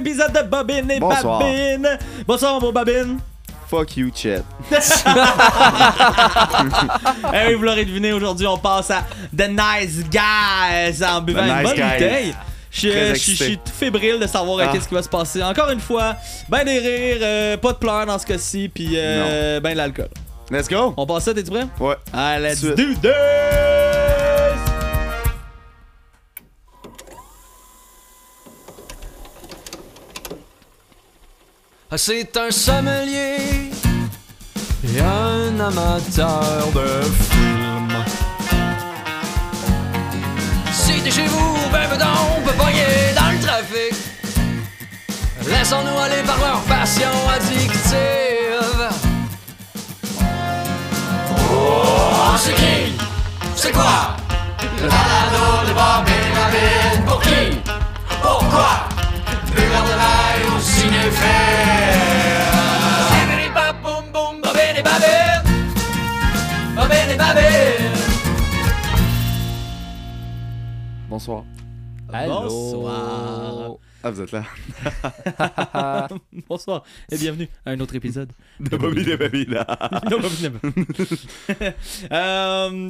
épisode de Bobine et Bonsoir. Babine. Bonsoir, mon Babine. Fuck you, Chet. Eh oui, vous l'aurez deviné, aujourd'hui, on passe à The Nice Guys en buvant The une Nice bonne Guys. bouteille. Je Très je- je excité. suis tout fébrile de savoir euh, Ah. qu'est-ce qui va se passer. Encore une fois, ben des rires, euh, pas de pleurs dans ce cas-ci, puis euh, ben de l'alcool. Let's go. On passe ça, t'es-tu prêt? Ouais. Ah, let's Suite. do this! C'est un sommelier et un amateur de films. Si t'es chez vous, ben ben donc, on peut pogner dans le trafic. Laissons-nous aller par leur passion addictive. Oh, c'est qui? C'est quoi? Le balado de Bob et. Pour qui? Pourquoi? Au cinéphile. Boum boum. Bonsoir. Bonsoir. Ah, vous êtes là. Bonsoir et bienvenue à un autre épisode. De Bobby de Bobby là. Non, euh...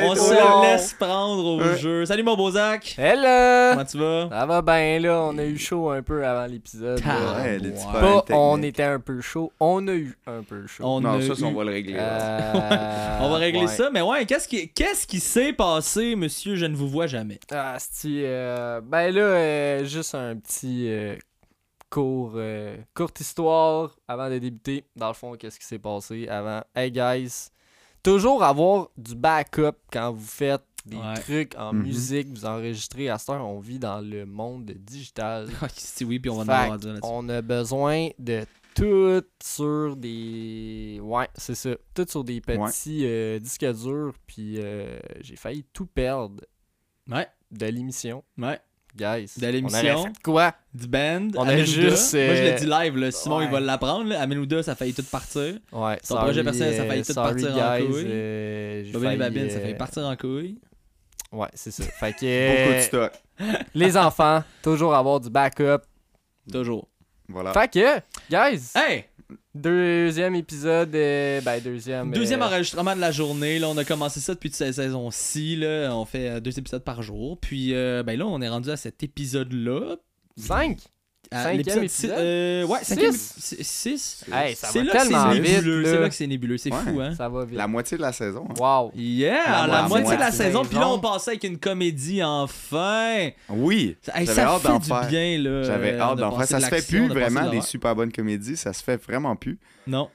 On se laisse prendre au Ouais. jeu. Salut mon beau Zach. Hello! Comment tu vas? Ça va bien là, on a eu chaud un peu avant l'épisode. Ah. Ouais, Pas on était un peu chaud, on a eu un peu chaud. On Non, ça, eu- on va le régler. Euh, On va régler ouais. ça, mais ouais, qu'est-ce qui qu'est-ce qui s'est passé, monsieur? Je ne vous vois jamais? Ah, c'ti, euh, ben là, euh, juste un petit euh, court, euh, courte histoire avant de débuter. Dans le fond, qu'est-ce qui s'est passé avant? Hey guys, toujours avoir du backup quand vous faites des Ouais. trucs en Mhm. musique, vous enregistrez. À cette heure, on vit dans le monde digital. Ah, si oui, puis on va avoir dire. On a besoin de tout sur des. Ouais, c'est ça. Tout sur des petits euh, disques durs. Puis euh, j'ai failli tout perdre Ouais, de l'émission. ouais. Guys. De l'émission. Quoi? Du band. On a juste, Moi, je euh, l'ai dit live, là. Simon, il va l'apprendre. là. Amenouda, ça a failli tout partir. Ouais, Ton projet personnel, ça a failli tout sorry, partir en couille. euh, et failli, Babine, ça euh, fait partir en couille. Ouais, c'est ça. Fait que. Beaucoup de euh, stock. les enfants, toujours avoir du backup. Toujours. Voilà. Fait que, guys, Hey! Deuxième épisode. euh, ben, deuxième. Deuxième euh, enregistrement de la journée. Là, on a commencé ça depuis cette saison-ci. Là. On fait euh, deux épisodes par jour. Puis euh, ben là, on est rendu à cet épisode-là. Cinq? À Cinquième l'épisode épisode? six- euh, ouais, Six? cinquième? six- Six. Hey, ça C'est là que tellement c'est nébuleux. là. C'est là que c'est nébuleux. C'est Ouais. fou, hein? Ça va vite. La moitié de la saison. hein. Wow. Yeah! La La, moitié moitié de la saison. Puis là, on passait avec une comédie enfin. Oui. Hey, J'avais ça hâte fait d'en du faire. bien, là. J'avais euh, hâte d'en faire. Ça se fait plus vraiment des super bonnes comédies. Ça se fait vraiment plus. Non.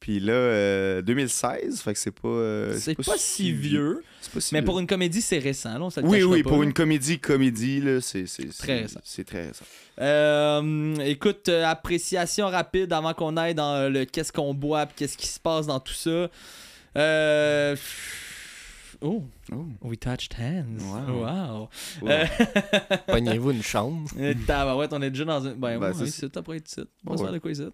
Puis là, euh, 2016, fait que c'est pas. euh, C'est pas si vieux. C'est pas si Mais vieux. pour une comédie, c'est récent. Là, on se le Oui, oui, pas, pour là. une comédie, comédie, là, c'est. Très récent. C'est très récent. Euh, écoute, euh, appréciation rapide avant qu'on aille dans le qu'est-ce qu'on boit qu'est-ce qui se passe dans tout ça. Euh... Oh, Oh. we touched hands. Wow. Wow. Euh, Pognez-vous une chambre. euh, tabarouette, on est déjà dans un. Ben, Ben, ça. c'est après ici. On va se faire de quoi ici.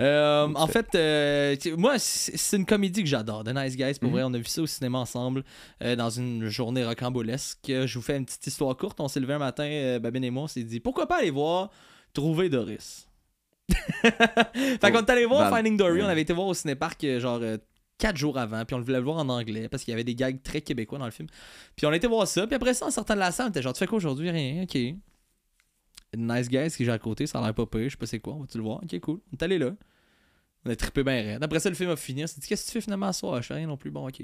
Euh, en fait, euh, moi, c'est une comédie que j'adore. The Nice Guys, pour Mhm. vrai. On a vu ça au cinéma ensemble euh, dans une journée rocambolesque. Je vous fais une petite histoire courte. On s'est levé un matin, Babine et moi, on s'est dit pourquoi pas aller voir Trouver Doris? fait qu'on est allé voir Finding Dory. On avait été voir au cinéparc euh, genre. Quatre jours avant, puis on voulait le voir en anglais parce qu'il y avait des gags très québécois dans le film. Puis on été voir ça, puis après ça, en sortant de la salle, on était genre, tu fais quoi aujourd'hui? Rien, ok. Nice Guys qui est à côté, ça a l'air pas pire, je sais pas c'est quoi, on va-tu le voir? Ok, cool. On est allé là. On a trippé bien raide. Après ça, le film a fini. On s'est dit, qu'est-ce que tu fais finalement à soir? Je fais rien non plus, bon, ok.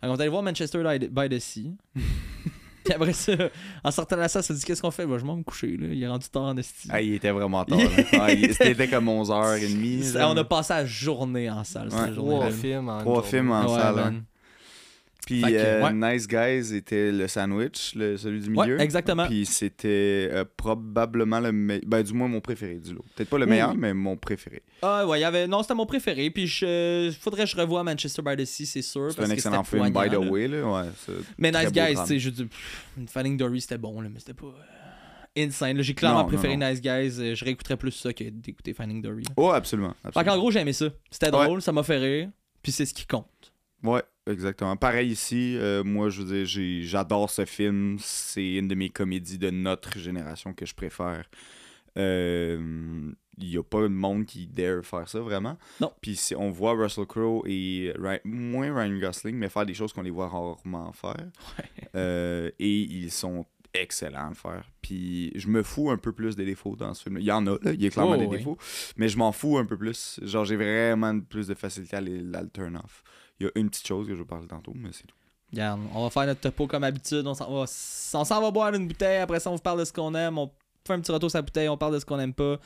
Qu'on est allé voir Manchester by the Sea. puis après ça, en sortant de la salle, s'est dit, qu'est-ce qu'on fait? Bah, Je m'en vais me coucher, là. Il est rendu tard en esti. Ah, il était vraiment tard. Ah, il- C'était comme 11h30. Ça, là. on a passé la journée en salle, Ouais. cette journée Trois films en Trois films en Ouais, salle. man. hein. Puis euh, ouais. Nice Guys était le sandwich, le, celui du milieu. Ouais, exactement. Puis c'était euh, probablement le meilleur. Ben, du moins mon préféré du lot. Peut-être pas le meilleur, Oui. mais mon préféré. Ah ouais, il y avait non, c'était mon préféré puis je faudrait que je revoie Manchester by the Sea, c'est sûr C'est un excellent film, by the là. way. Là. Ouais, Mais Nice Guys, tu sais, je dis pff, Finding Dory c'était bon là, mais c'était pas euh, insane. J'ai clairement Non, préféré non. Nice Guys, euh, je réécouterais plus ça que d'écouter Finding Dory. Oh, absolument. Fait qu'en gros, j'ai aimé ça. C'était Ouais. drôle, ça m'a fait rire, puis c'est ce qui compte. Ouais. Exactement. Pareil ici, euh, moi, je veux dire, j'adore ce film. C'est une de mes comédies de notre génération que je préfère. Euh, Il n'y a pas de monde qui dare faire ça, vraiment. Non. Puis on voit Russell Crowe et moins Ryan Gosling, mais faire des choses qu'on les voit rarement faire. Euh, et ils sont excellents à le faire. Puis je me fous un peu plus des défauts dans ce film. Il y en a, là, il y a clairement Oh, des oui. défauts, mais je m'en fous un peu plus. Genre, j'ai vraiment plus de facilité à les- à le turn off. Il y a une petite chose que je vais parler tantôt, mais c'est tout. Regarde, on va faire notre topo comme d'habitude. On s'en va, on s'en va boire une bouteille. Après ça, on vous parle de ce qu'on aime. On fait un petit retour sur la bouteille. On parle de ce qu'on aime pas.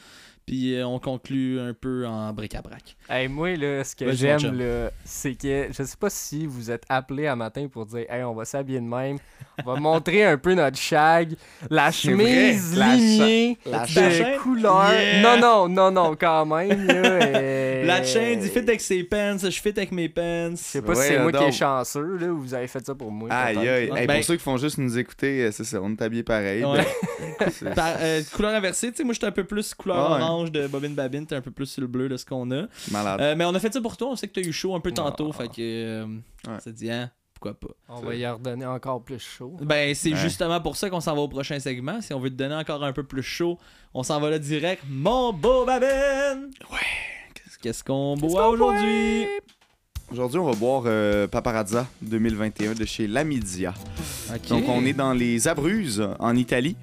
Puis euh, on conclut un peu en bric-à-brac. Hey, moi, là, ce que j'aime, là, c'est que je sais pas si vous êtes appelé à matin pour dire Hey, on va s'habiller de même. On va montrer un peu notre shag. La chemise vrai, la lignée la de chaîne? couleur. Yeah. Non, non, non, non, quand même. Là, euh, La chaîne, il fit avec ses pants. Je fit avec mes pants. Je sais pas Ouais, si c'est moi qui est chanceux, là, ou vous avez fait ça pour moi. Aïe, aïe. Hey, Ben- pour ceux qui font juste nous écouter, euh, c'est ça, on est habillés pareil. Ouais. ben, c'est- Par- euh, couleur inversée, tu sais, moi j'étais un peu plus couleur Ah ouais. orange de Bobine Babine, t'es un peu plus sur le bleu de ce qu'on a. malade. Euh, mais on a fait ça pour toi, on sait que t'as eu chaud un peu tantôt, Ah. fait que euh, Ouais. ça dit, hein, pourquoi pas. On va y redonner encore plus chaud. Ben, c'est Ouais. justement pour ça qu'on s'en va au prochain segment. Si on veut te donner encore un peu plus chaud, on s'en va là direct. Mon beau Babine! Ouais! Qu'est-ce qu'on boit aujourd'hui? Aujourd'hui, on va boire euh, Paparazza 2021 de chez Lamidia. Ok. Donc, on est dans les Abruzzes, en Italie,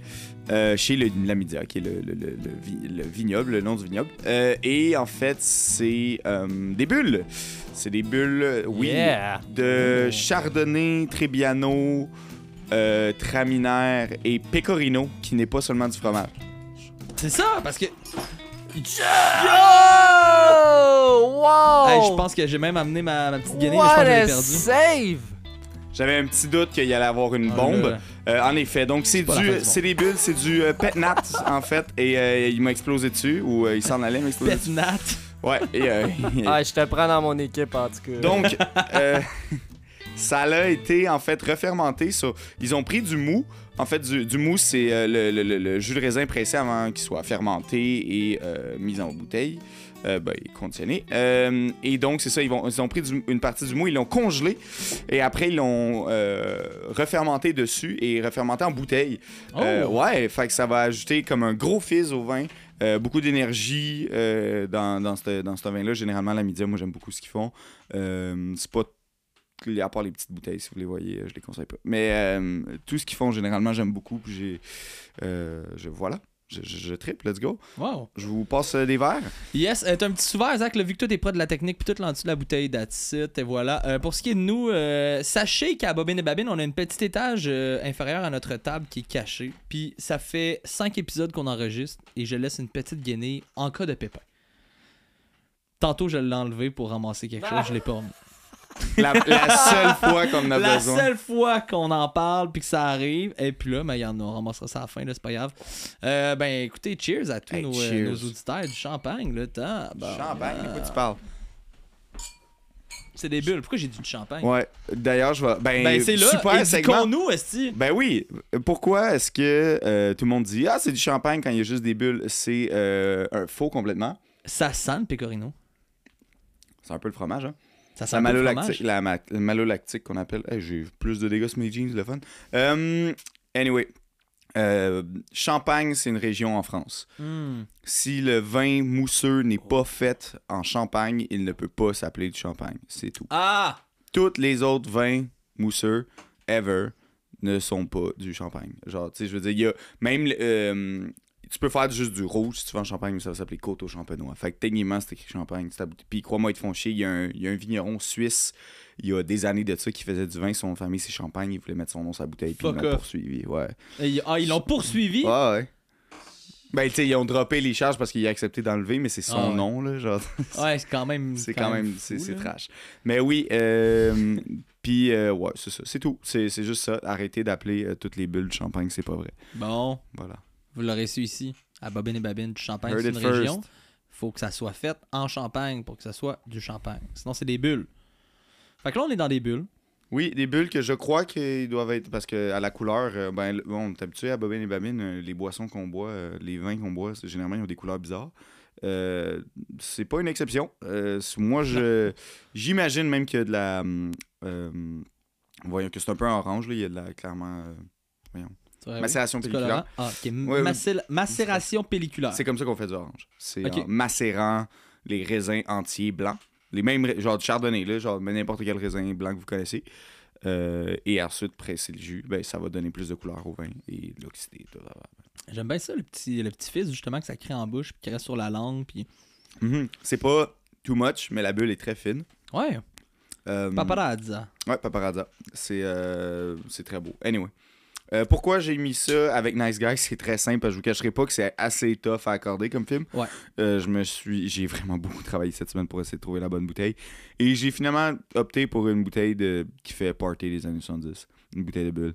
euh, chez le Lamidia, qui est le, le- le- le vi- le vignoble, le nom du vignoble. Euh, et en fait, c'est euh, des bulles. C'est des bulles, oui, Yeah! de Chardonnay, Trebbiano, euh, Traminaire et Pecorino, qui n'est pas seulement du fromage. C'est ça, parce que. Oh! Wow! Hey, je pense que j'ai même amené ma, ma petite guinée, mais je pense que je a l'ai perdue. save! J'avais un petit doute qu'il y allait avoir une Ah, bombe. Euh, en effet, donc c'est du, c'est des bulles, c'est du euh, pet nat en fait, et euh, il m'a explosé dessus ou euh, il s'en allait m'exploser. Pet dessus. nat. Ouais. Et, euh, Ah, je te prends dans mon équipe en tout cas. donc euh, ça a été en fait refermenté. sur- Ils ont pris du mou. En fait, du, du mou, c'est euh, le, le- le- le jus de raisin pressé avant qu'il soit fermenté et euh, mis en bouteille. Euh, ben, conditionné. Euh, et donc, c'est ça, ils, vont, ils ont pris du- une partie du mou, ils l'ont congelé et après, ils l'ont euh, refermenté dessus et refermenté en bouteille. Oh! Ouais, fait que ça va ajouter comme un gros fizz au vin, beaucoup d'énergie dans, dans ce dans ce vin-là. Généralement, la média, moi j'aime beaucoup ce qu'ils font. C'est pas à part les petites bouteilles, si vous les voyez, je les conseille pas. Mais euh, tout ce qu'ils font, généralement, j'aime beaucoup. Puis j'ai, euh, je, voilà, je, je, je tripe, let's go. Wow. Je vous passe euh, des verres. Yes, euh, t'as un petit souverain, Zach, là, vu que toi t'es près de la technique, puis tout l'en dessous de la bouteille d'acide, et voilà. Euh, pour ce qui est de nous, euh, sachez qu'à Bobine et Babine, on a un petit étage euh, inférieur à notre table qui est caché. Puis ça fait 5 épisodes qu'on enregistre et je laisse une petite guenille en cas de pépin. Tantôt, je l'ai enlevé pour ramasser quelque chose, je l'ai pas remis. La, la seule fois qu'on en a La besoin. seule fois qu'on en parle puis que ça arrive, et puis là, ben, il y en a, on ramassera ça à la fin, là, c'est pas grave. Euh, ben écoutez, cheers à tous Hey, nos, euh, nos auditeurs, du champagne, là, tant. Champagne, de quoi tu parles? C'est des bulles. Pourquoi j'ai dit du champagne? Ouais, d'ailleurs, je vais. Ben, Ben c'est là, super segment. nous esti. Ben oui. Pourquoi est-ce que euh, tout le monde dit Ah, c'est du champagne quand il y a juste des bulles? C'est euh, faux complètement. Ça sent le pecorino. C'est un peu le fromage, hein. Ça sent La malolactique, la ma- malolactique qu'on appelle. Hey, J'ai plus de dégâts sur mes jeans, le fun. Euh, anyway, euh, Champagne, c'est une région en France. Hmm. Si le vin mousseux n'est pas fait en Champagne, il ne peut pas s'appeler du Champagne. C'est tout. Ah! Tous les autres vins mousseux, ever, ne sont pas du Champagne. Genre, tu sais, je veux dire, il y a même. euh, tu peux faire juste du rouge si tu en Champagne, mais ça va s'appeler Côte au Champenois. Fait que techniquement, c'est écrit Champagne. Puis crois-moi, ils te font chier. Il y, a un, il y a un vigneron suisse, il y a des années de ça, qui faisait du vin. Son famille, c'est Champagne. Il voulait mettre son nom sur la bouteille. Puis ils Fuck l'ont poursuivi. Ouais. Et ah, ils l'ont poursuivi? Ouais, ouais. Ben, tu sais, ils ont droppé les charges parce qu'il a accepté d'enlever, mais c'est son Ah ouais. nom, là. Genre, Ouais, c'est quand même. c'est quand même. C'est trash. Mais oui, euh, puis, euh, ouais, c'est ça. C'est tout. C'est c'est juste ça. Arrêtez d'appeler euh, toutes les bulles de champagne, c'est pas vrai. Bon, Voilà. Vous l'aurez su ici, à Bobine et Babine, du champagne, c'est une first. région. Faut que ça soit fait en champagne pour que ça soit du champagne. Sinon, c'est des bulles. Fait que là, on est dans des bulles. Oui, des bulles que je crois qu'ils doivent être. Parce que à la couleur, euh, ben, on est habitué à Bobine et Babine, euh, les boissons qu'on boit, euh, les vins qu'on boit, généralement, ils ont des couleurs bizarres. C'est pas une exception. Moi, je j'imagine même qu'il y a de la. hum, voyons que c'est un peu orange, là. Il y a de la clairement. euh, Macération oui. C'est pelliculaire. Ah. Ouais. Macé- Macération pelliculaire. C'est comme ça qu'on fait du orange. C'est macérant les raisins entiers blancs. Les mêmes, genre du chardonnay, là, genre n'importe quel raisin blanc que vous connaissez. Euh, et ensuite, presser le jus, ben, ça va donner plus de couleur au vin et tout ça. J'aime bien ça, le petit, le petit fils, justement, que ça crée en bouche, puis qui reste sur la langue. Puis... Mhm. C'est pas too much, mais la bulle est très fine. Ouais, Euh, paparazza. Ouais, paparazza. C'est euh, c'est très beau. Anyway. Euh, pourquoi j'ai mis ça avec Nice Guys? C'est très simple. Je vous cacherai pas que c'est assez tough à accorder comme film. Ouais. Euh, je me suis, j'ai vraiment beaucoup travaillé cette semaine pour essayer de trouver la bonne bouteille. Et j'ai finalement opté pour une bouteille de qui fait party des années 70, une bouteille de bulle.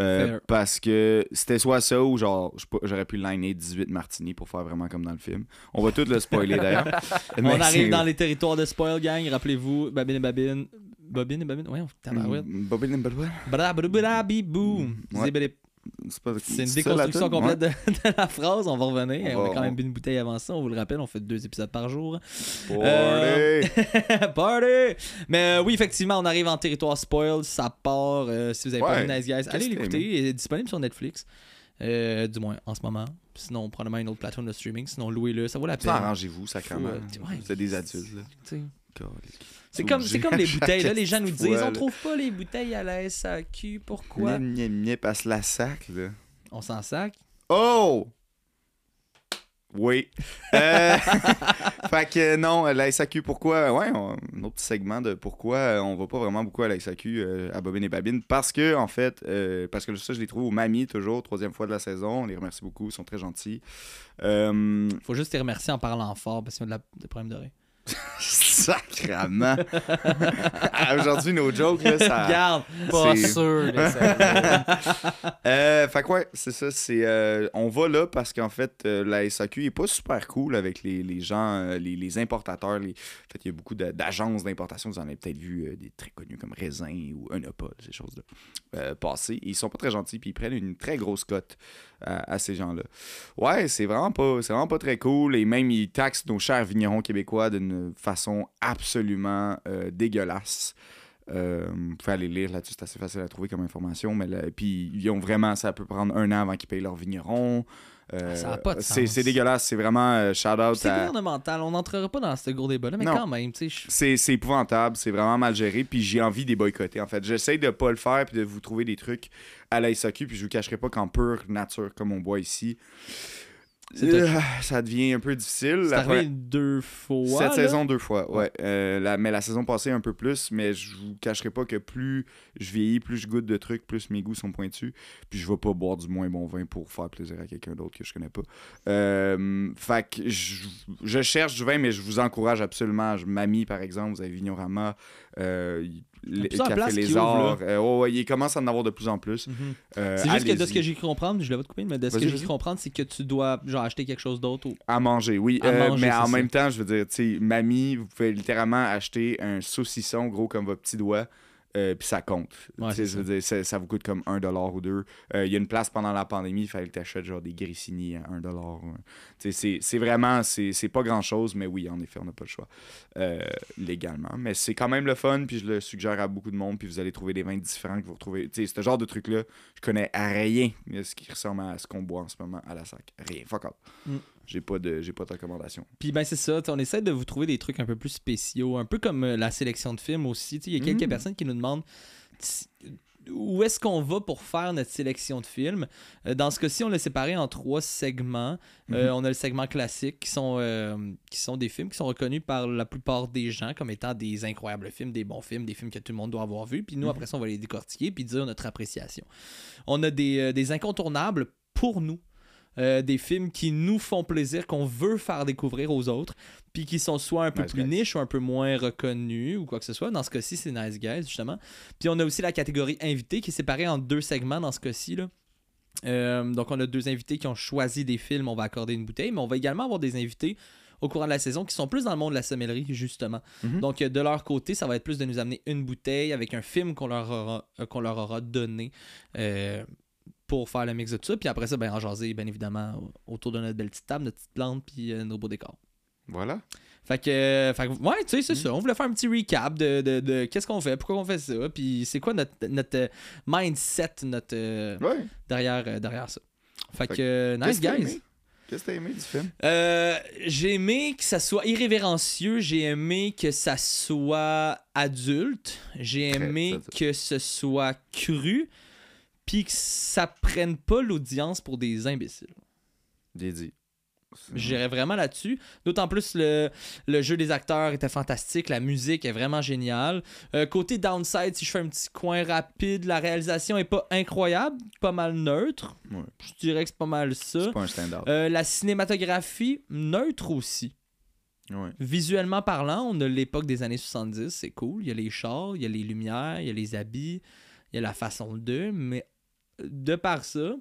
Euh, parce que c'était soit ça ou genre j'aurais pu liner 18 martini pour faire vraiment comme dans le film. On va tout le spoiler d'ailleurs. On arrive dans les territoires de Spoil Gang, rappelez-vous, Babine et Babine. Bobine et Babine, ouais, on tabarouette. Mm, Bobby Limbalwa? Bra-bra-bra-bibou. Mm, ouais. Zébélé. C'est pas- une déconstruction complète de, de la phrase, on va revenir. On a quand même bu une bouteille avant ça, on vous le rappelle, on fait deux épisodes par jour. Ouais. Euh, Party! Party! Mais euh, oui, effectivement, on arrive en territoire spoil, ça part. euh, si vous avez pas vu Nice Guys, allez l'écouter, il est disponible sur Netflix. Du moins, en ce moment. Sinon, probablement une autre plateforme de streaming. Sinon, louez-le, ça vaut la peine. Arrangez-vous, sacrément. Ouais. Vous êtes des adultes, là. C'est comme, c'est comme les bouteilles. Là, les gens nous disent on trouve pas les bouteilles à la SAQ. Pourquoi? Gnip, gnip, passe la sac, là. On s'en sac? Oh! Oui. Euh, fait que non, la SAQ, pourquoi? Ouais, on- un autre petit segment de pourquoi euh, on va pas vraiment beaucoup à la SAQ euh, à Bobine et Babine. Parce que, en fait, euh, parce que ça, je les trouve au Mamie toujours, troisième fois de la saison. On les remercie beaucoup, ils sont très gentils. Euh, Faut juste les remercier en parlant fort parce qu'ils ont de la, des problèmes d'oreille. sacrament. Ah, Aujourd'hui, nos jokes, là, ça. Regarde. Pas sûr Euh, fait que ouais, c'est ça. C'est, euh, on va là parce qu'en fait, euh, la SAQ est pas super cool avec les, les gens, euh, les, les importateurs. Les... En fait, il y a beaucoup d'agences d'importation. Vous en avez peut-être vu des très connus comme Raisin ou Unopol, ces choses-là, passer. Ils sont pas très gentils puis ils prennent une très grosse cote à, à ces gens-là. Ouais, c'est vraiment pas, c'est vraiment pas très cool. Et même, ils taxent nos chers vignerons québécois d'une façon absolument euh, dégueulasse. Euh, vous pouvez aller lire là-dessus, c'est assez facile à trouver comme information. Mais là, puis ils ont vraiment, ça peut prendre un an avant qu'ils payent leur vigneron. Euh, Ça a pas de c'est, sens. c'est dégueulasse, c'est vraiment euh, shout out C'est à. gouvernemental, on n'entrera pas dans ce gros débat-là, mais Non. quand même, C'est, épouvantable, c'est vraiment mal géré, puis j'ai envie de les boycotter en fait. J'essaie de pas le faire puis de vous trouver des trucs à la SAQ, puis je vous cacherai pas qu'en pure nature, comme on boit ici, ça devient un peu difficile. C'est arrivé deux fois. Cette là? saison, deux fois, ouais. Euh, la- mais la saison passée, un peu plus. Mais je vous cacherai pas que plus je vieillis, plus je goûte de trucs, plus mes goûts sont pointus. Puis je vais pas boire du moins bon vin pour faire plaisir à quelqu'un d'autre que je connais pas. Euh, fait que je, je cherche du vin, mais je vous encourage absolument. Je- Mamie, par exemple, vous avez Vignorama, euh, le plusieurs Café places qui Lézard. ouvrent, Euh, ouais, ouais, il commence à en avoir de plus en plus. Mhm. Euh, C'est juste que de ce que j'ai cru comprendre, je l'avais pas te couper, mais de ce que j'ai cru comprendre, c'est que tu dois genre acheter quelque chose d'autre. ou- À manger, oui. À Euh, manger, mais en ça. même temps, je veux dire, tu sais, mamie, vous pouvez littéralement acheter un saucisson gros comme votre petit doigt. Euh, puis ça compte. Ouais, Tu sais, c'est je veux dire, ça, ça vous coûte comme 1$ ou 2$. Euh, Il y a une place pendant la pandémie, il fallait que tu achètes genre des grissini à 1$. ou un- Tu sais, C'est c'est vraiment, c'est c'est pas grand chose, mais oui, en effet, on n'a pas le choix euh, légalement. Mais c'est quand même le fun, puis je le suggère à beaucoup de monde, puis vous allez trouver des vins différents que vous retrouvez. Tu sais, ce genre de truc-là, je connais à rien de ce qui ressemble à ce qu'on boit en ce moment à la sac. Rien, fuck. Mm. J'ai pas de j'ai pas de recommandation. Puis ben c'est ça, on essaie de vous trouver des trucs un peu plus spéciaux, un peu comme euh, la sélection de films aussi. Il y a quelques Mhm. personnes qui nous demandent où est-ce qu'on va pour faire notre sélection de films? Euh, dans ce cas-ci, on l'a séparé en trois segments. Euh, Mhm. on a le segment classique qui sont, euh, qui sont des films qui sont reconnus par la plupart des gens comme étant des incroyables films, des bons films, des films que tout le monde doit avoir vus. Puis nous, Mhm. après ça, on va les décortiquer puis dire notre appréciation. On a des, euh, des incontournables pour nous. Euh, des films qui nous font plaisir, qu'on veut faire découvrir aux autres, puis qui sont soit un peu Nice plus niche ou un peu moins reconnus ou quoi que ce soit. Dans ce cas-ci, c'est Nice Guys, justement. Puis on a aussi la catégorie invité qui est séparée en deux segments dans ce cas-ci. là. Euh, donc on a deux invités qui ont choisi des films, on va accorder une bouteille, mais on va également avoir des invités au courant de la saison qui sont plus dans le monde de la sommellerie, justement. Mhm. Donc de leur côté, ça va être plus de nous amener une bouteille avec un film qu'on leur aura, euh, qu'on leur aura donné. euh, pour faire le mix de tout ça, puis après ça, ben, en jaser, bien évidemment, au- autour de notre belle petite table, notre petite plante, puis euh, nos beaux décors. Voilà. Fait que, euh, fait que, ouais, tu sais, c'est Mm. ça. On voulait faire un petit recap de, de, de qu'est-ce qu'on fait, pourquoi on fait ça, puis c'est quoi notre, notre euh, mindset notre, euh, Ouais. derrière, derrière ça. Fait, Fait que, nice guys. Qu'est-ce que t'as aimé du film? Euh, j'ai aimé que ça soit irrévérencieux, j'ai aimé que ça soit adulte, j'ai aimé que ce soit cru, puis que ça prenne pas l'audience pour des imbéciles. J'irais vraiment là-dessus. D'autant plus, le, le jeu des acteurs était fantastique. La musique est vraiment géniale. Euh, côté downside, si je fais un petit coin rapide, la réalisation est pas incroyable, pas mal neutre. Ouais. Je dirais que c'est pas mal ça. C'est pas un stand-up. Euh, la cinématographie, neutre aussi. Ouais. Visuellement parlant, on a l'époque des années 70, c'est cool. Il y a les chars, il y a les lumières, il y a les habits, il y a la façon d'eux, mais de par ça,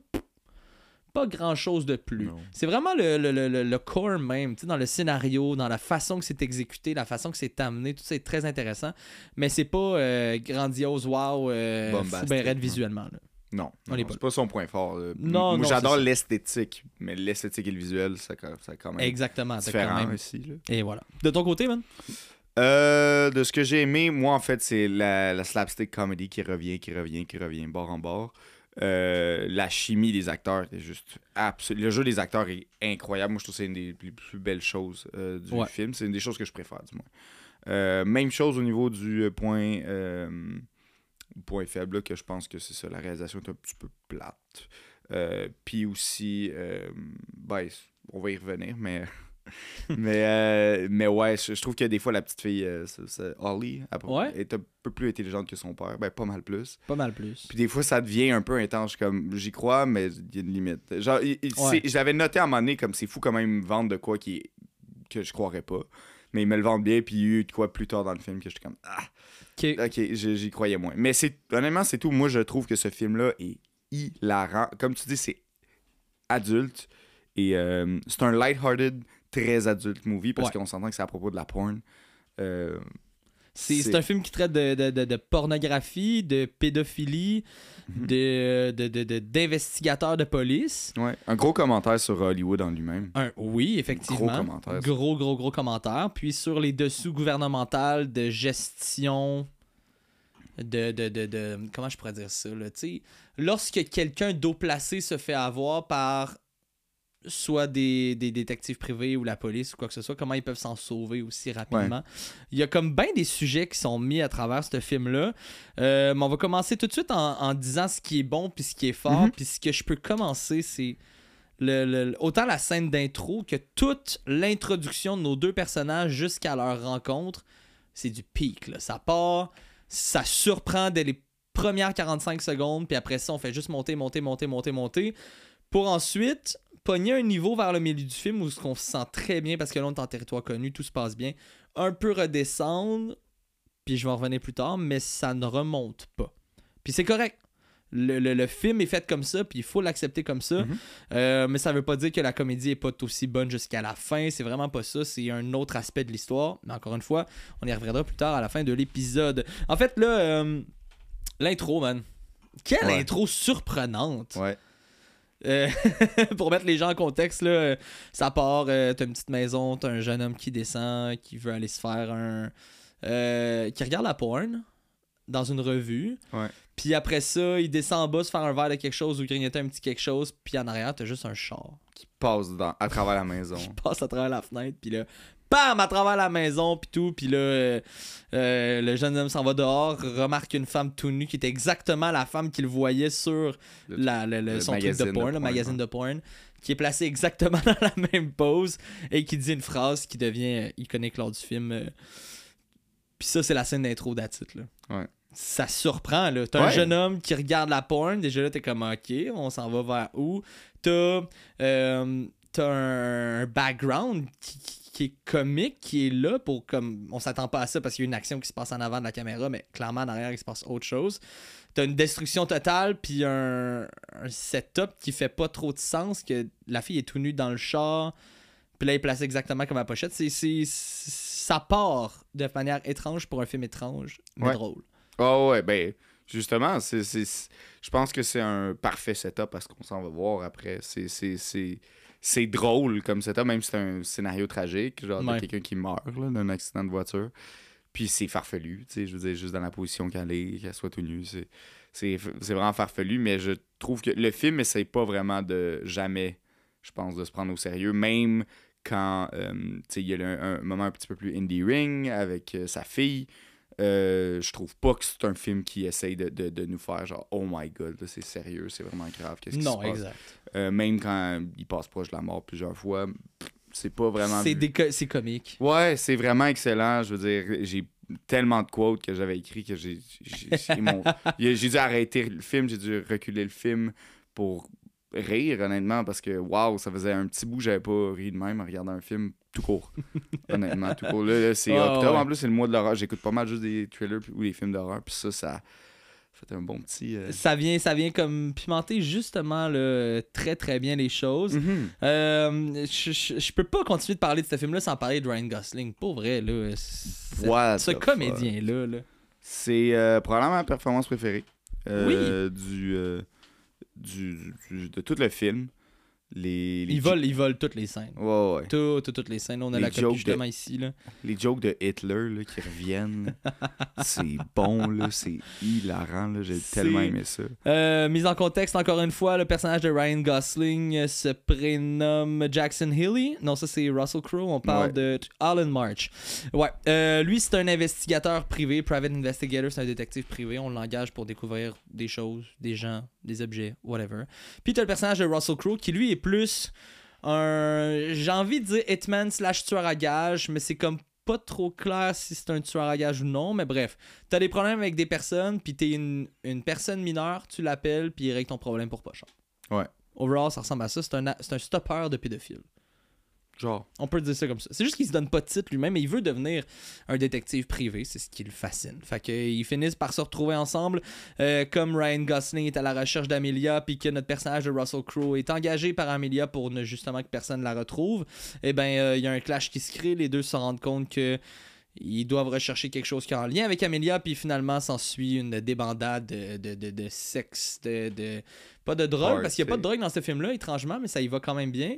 pas grand chose de plus. C'est vraiment le, le, le, le- core même, dans le scénario, dans la façon que c'est exécuté, la façon que c'est amené, tout ça est très intéressant, mais c'est pas euh, grandiose, wow, euh, ben visuellement. là. Non, On non, pas c'est pas son point fort. là. Non, Moi, j'adore l'esthétique, mais l'esthétique et le visuel, ça, ça quand même Exactement. différent quand même- aussi. là. Et voilà. De ton côté, man? Euh, de ce que j'ai aimé, moi, en fait, c'est la, la slapstick comedy qui revient, qui revient, qui revient, bord en bord. Euh, la chimie des acteurs est juste absolu. Le jeu des acteurs est incroyable. Moi, je trouve que c'est une des plus, plus belles choses euh, du Ouais. film. C'est une des choses que je préfère, du moins. Euh, même chose au niveau du point, point faible, là, que je pense que c'est ça. La réalisation est un petit peu plate. Puis aussi, ben, on va y revenir, mais. mais, euh, mais ouais, je, je trouve que des fois, la petite fille, euh, elle Ouais. est un peu plus intelligente que son père. Ben, pas mal plus. Pas mal plus. Puis des fois, ça devient un peu intense. Comme, j'y crois, mais il y a une limite. Genre, Ouais. l'avais noté à un moment donné, comme c'est fou quand même vendre de quoi qui que je croirais pas. Mais ils me le vendent bien, puis il y a eu de quoi plus tard dans le film que j'étais comme, ah, Ok. ok, j'y j'y croyais moins. Mais c'est honnêtement, c'est tout. Moi, je trouve que ce film-là est hilarant. Comme tu dis, c'est adulte. Et euh, c'est un lighthearted, très adulte movie, parce Ouais. qu'on s'entend que c'est à propos de la porn. Euh, C'est un film qui traite de, de, de- de pornographie, de pédophilie, Mhm. d'investigateurs de, police. Ouais. Un gros commentaire sur Hollywood en lui-même. Oui, effectivement. Gros commentaire. Gros, gros, gros commentaire. Puis sur les dessous gouvernementales de gestion. De, de, de, de- Comment je pourrais dire ça, là? Lorsque quelqu'un d'eau placé se fait avoir par soit des, des détectives privés ou la police ou quoi que ce soit, comment ils peuvent s'en sauver aussi rapidement. Il y a comme bien des sujets qui sont mis à travers ce film-là. Euh, mais on va commencer tout de suite en, en disant ce qui est bon puis ce qui est fort. Mhm. Puis ce que je peux commencer, c'est le, le- autant la scène d'intro que toute l'introduction de nos deux personnages jusqu'à leur rencontre. C'est du pic. Là. Ça part, ça surprend dès les premières 45 secondes, puis après ça, on fait juste monter, monter, monter, monter, monter, pour ensuite pogner un niveau vers le milieu du film où on se sent très bien parce que là, on est en territoire connu, tout se passe bien. Un peu redescendre, puis je vais en revenir plus tard, mais ça ne remonte pas. Puis c'est correct. Le, le- le film est fait comme ça, puis il faut l'accepter comme ça. Mhm. Euh, mais ça veut pas dire que la comédie est pas aussi bonne jusqu'à la fin. C'est vraiment pas ça. C'est un autre aspect de l'histoire. Mais encore une fois, on y reviendra plus tard à la fin de l'épisode. En fait, là, euh, l'intro, man. Quelle Ouais. intro surprenante. Ouais. Euh, pour mettre les gens en contexte, là, euh, ça part, euh, t'as une petite maison, t'as un jeune homme qui descend, qui veut aller se faire un... euh, qui regarde la porn dans une revue. Ouais. Puis après ça, il descend en bas se faire un verre de quelque chose ou grignoter un petit quelque chose. Puis en arrière, t'as juste un char Qui passe dans, à travers la maison. qui passe à travers la fenêtre. Puis là, bam, à travers la maison. Puis tout. Puis là, euh, euh, le jeune homme s'en va dehors, remarque une femme tout nue qui était exactement la femme qu'il voyait sur Le- la, le- le- le son truc magazine de de porn, le magazine de porn, qui est placé exactement dans la même pose et qui dit une phrase qui devient euh, iconique lors du film. Puis ça, c'est la scène d'intro d'attitude. là. Ouais. Ça surprend, là. T'as un jeune homme qui regarde la porn, déjà là, t'es comme, ok, on s'en va vers où? T'as euh, t'as un background qui, qui- est comique, qui est là pour comme. On s'attend pas à ça parce qu'il y a une action qui se passe en avant de la caméra, mais clairement en arrière, il se passe autre chose. T'as une destruction totale, puis un, un setup qui fait pas trop de sens, que la fille est tout nue dans le char, puis là, elle est placée exactement comme la pochette. C'est, c'est, ça part de manière étrange pour un film étrange, mais Ouais. drôle. Oh ouais, ben justement, c'est, c'est- je pense que c'est un parfait setup parce qu'on s'en va voir après. C'est, c'est, drôle comme setup, même si c'est un scénario tragique, genre Ouais. quelqu'un qui meurt d'un accident de voiture. Puis c'est farfelu, tu sais, je veux dire, juste dans la position qu'elle est, qu'elle soit tout nue, c'est, vraiment farfelu, mais je trouve que le film essaye pas vraiment de jamais, je pense, de se prendre au sérieux, même quand, euh, tu sais, il y a le- un, moment un petit peu plus indie ring avec euh, sa fille. Euh, je trouve pas que c'est un film qui essaye de, de- de nous faire genre oh my god c'est sérieux c'est vraiment grave qu'est-ce qui se passe? exact. Euh, même quand il passe proche de la mort plusieurs fois c'est pas vraiment C'est co- c'est comique. ouais c'est vraiment excellent je veux dire j'ai tellement de quotes que j'avais écrit que j'ai j'ai dû arrêter le film j'ai dû reculer le film pour rire honnêtement parce que waouh ça faisait un petit bout j'avais pas ri de même en regardant un film tout court honnêtement tout court là, là, c'est Ouais, octobre ouais. en plus c'est le mois de l'horreur j'écoute pas mal juste des thrillers ou des films d'horreur puis ça ça fait un bon petit euh, Ça vient, ça vient comme pimenter justement là, très très bien les choses. mhm. Euh, je, je- je peux pas continuer de parler de ce film-là sans parler de Ryan Gosling. Pour vrai, là. Ce comédien-là. Là. C'est euh, probablement ma performance préférée euh, du, du, du- de tout le film. Les, les Il vole, il vole toutes les scènes. Ouais, ouais. Toutes, les scènes. On a Les la copie justement de- ici. Là. Les jokes de Hitler là, qui reviennent, c'est bon, là, c'est hilarant. J'ai tellement aimé ça. Euh, mise en contexte, encore une fois, le personnage de Ryan Gosling euh, se prénomme Jackson Healy. Non, ça c'est Russell Crowe. On parle Ouais. de Alan March. Ouais. Euh, lui, c'est un investigateur privé, private investigator. C'est un détective privé. On l'engage pour découvrir des choses, des gens, des objets, whatever. Puis t'as le personnage de Russell Crowe qui lui est plus un. J'ai envie de dire Hitman slash tueur à gage, mais c'est comme pas trop clair si c'est un tueur à gage ou non, mais bref. T'as des problèmes avec des personnes, puis t'es une, une personne mineure, tu l'appelles, puis il règle ton problème pour pas cher. Ouais. Overall, ça ressemble à ça. C'est un, c'est un stopper de pédophile. Genre. On peut dire ça comme ça. C'est juste qu'il se donne pas de titre lui-même, mais il veut devenir un détective privé. C'est ce qui le fascine. Fait qu'ils finissent par se retrouver ensemble. Euh, comme Ryan Gosling est à la recherche d'Amelia, puis que notre personnage de Russell Crowe est engagé par Amelia pour ne justement que personne la retrouve, eh ben euh, il y a un clash qui se crée. Les deux se rendent compte que ils doivent rechercher quelque chose qui est en lien avec Amelia, puis finalement s'ensuit une débandade de, de, de, de sexe, de, de- Pas de drogue, parce qu'il n'y a pas de drogue dans ce film-là, étrangement, mais ça y va quand même bien.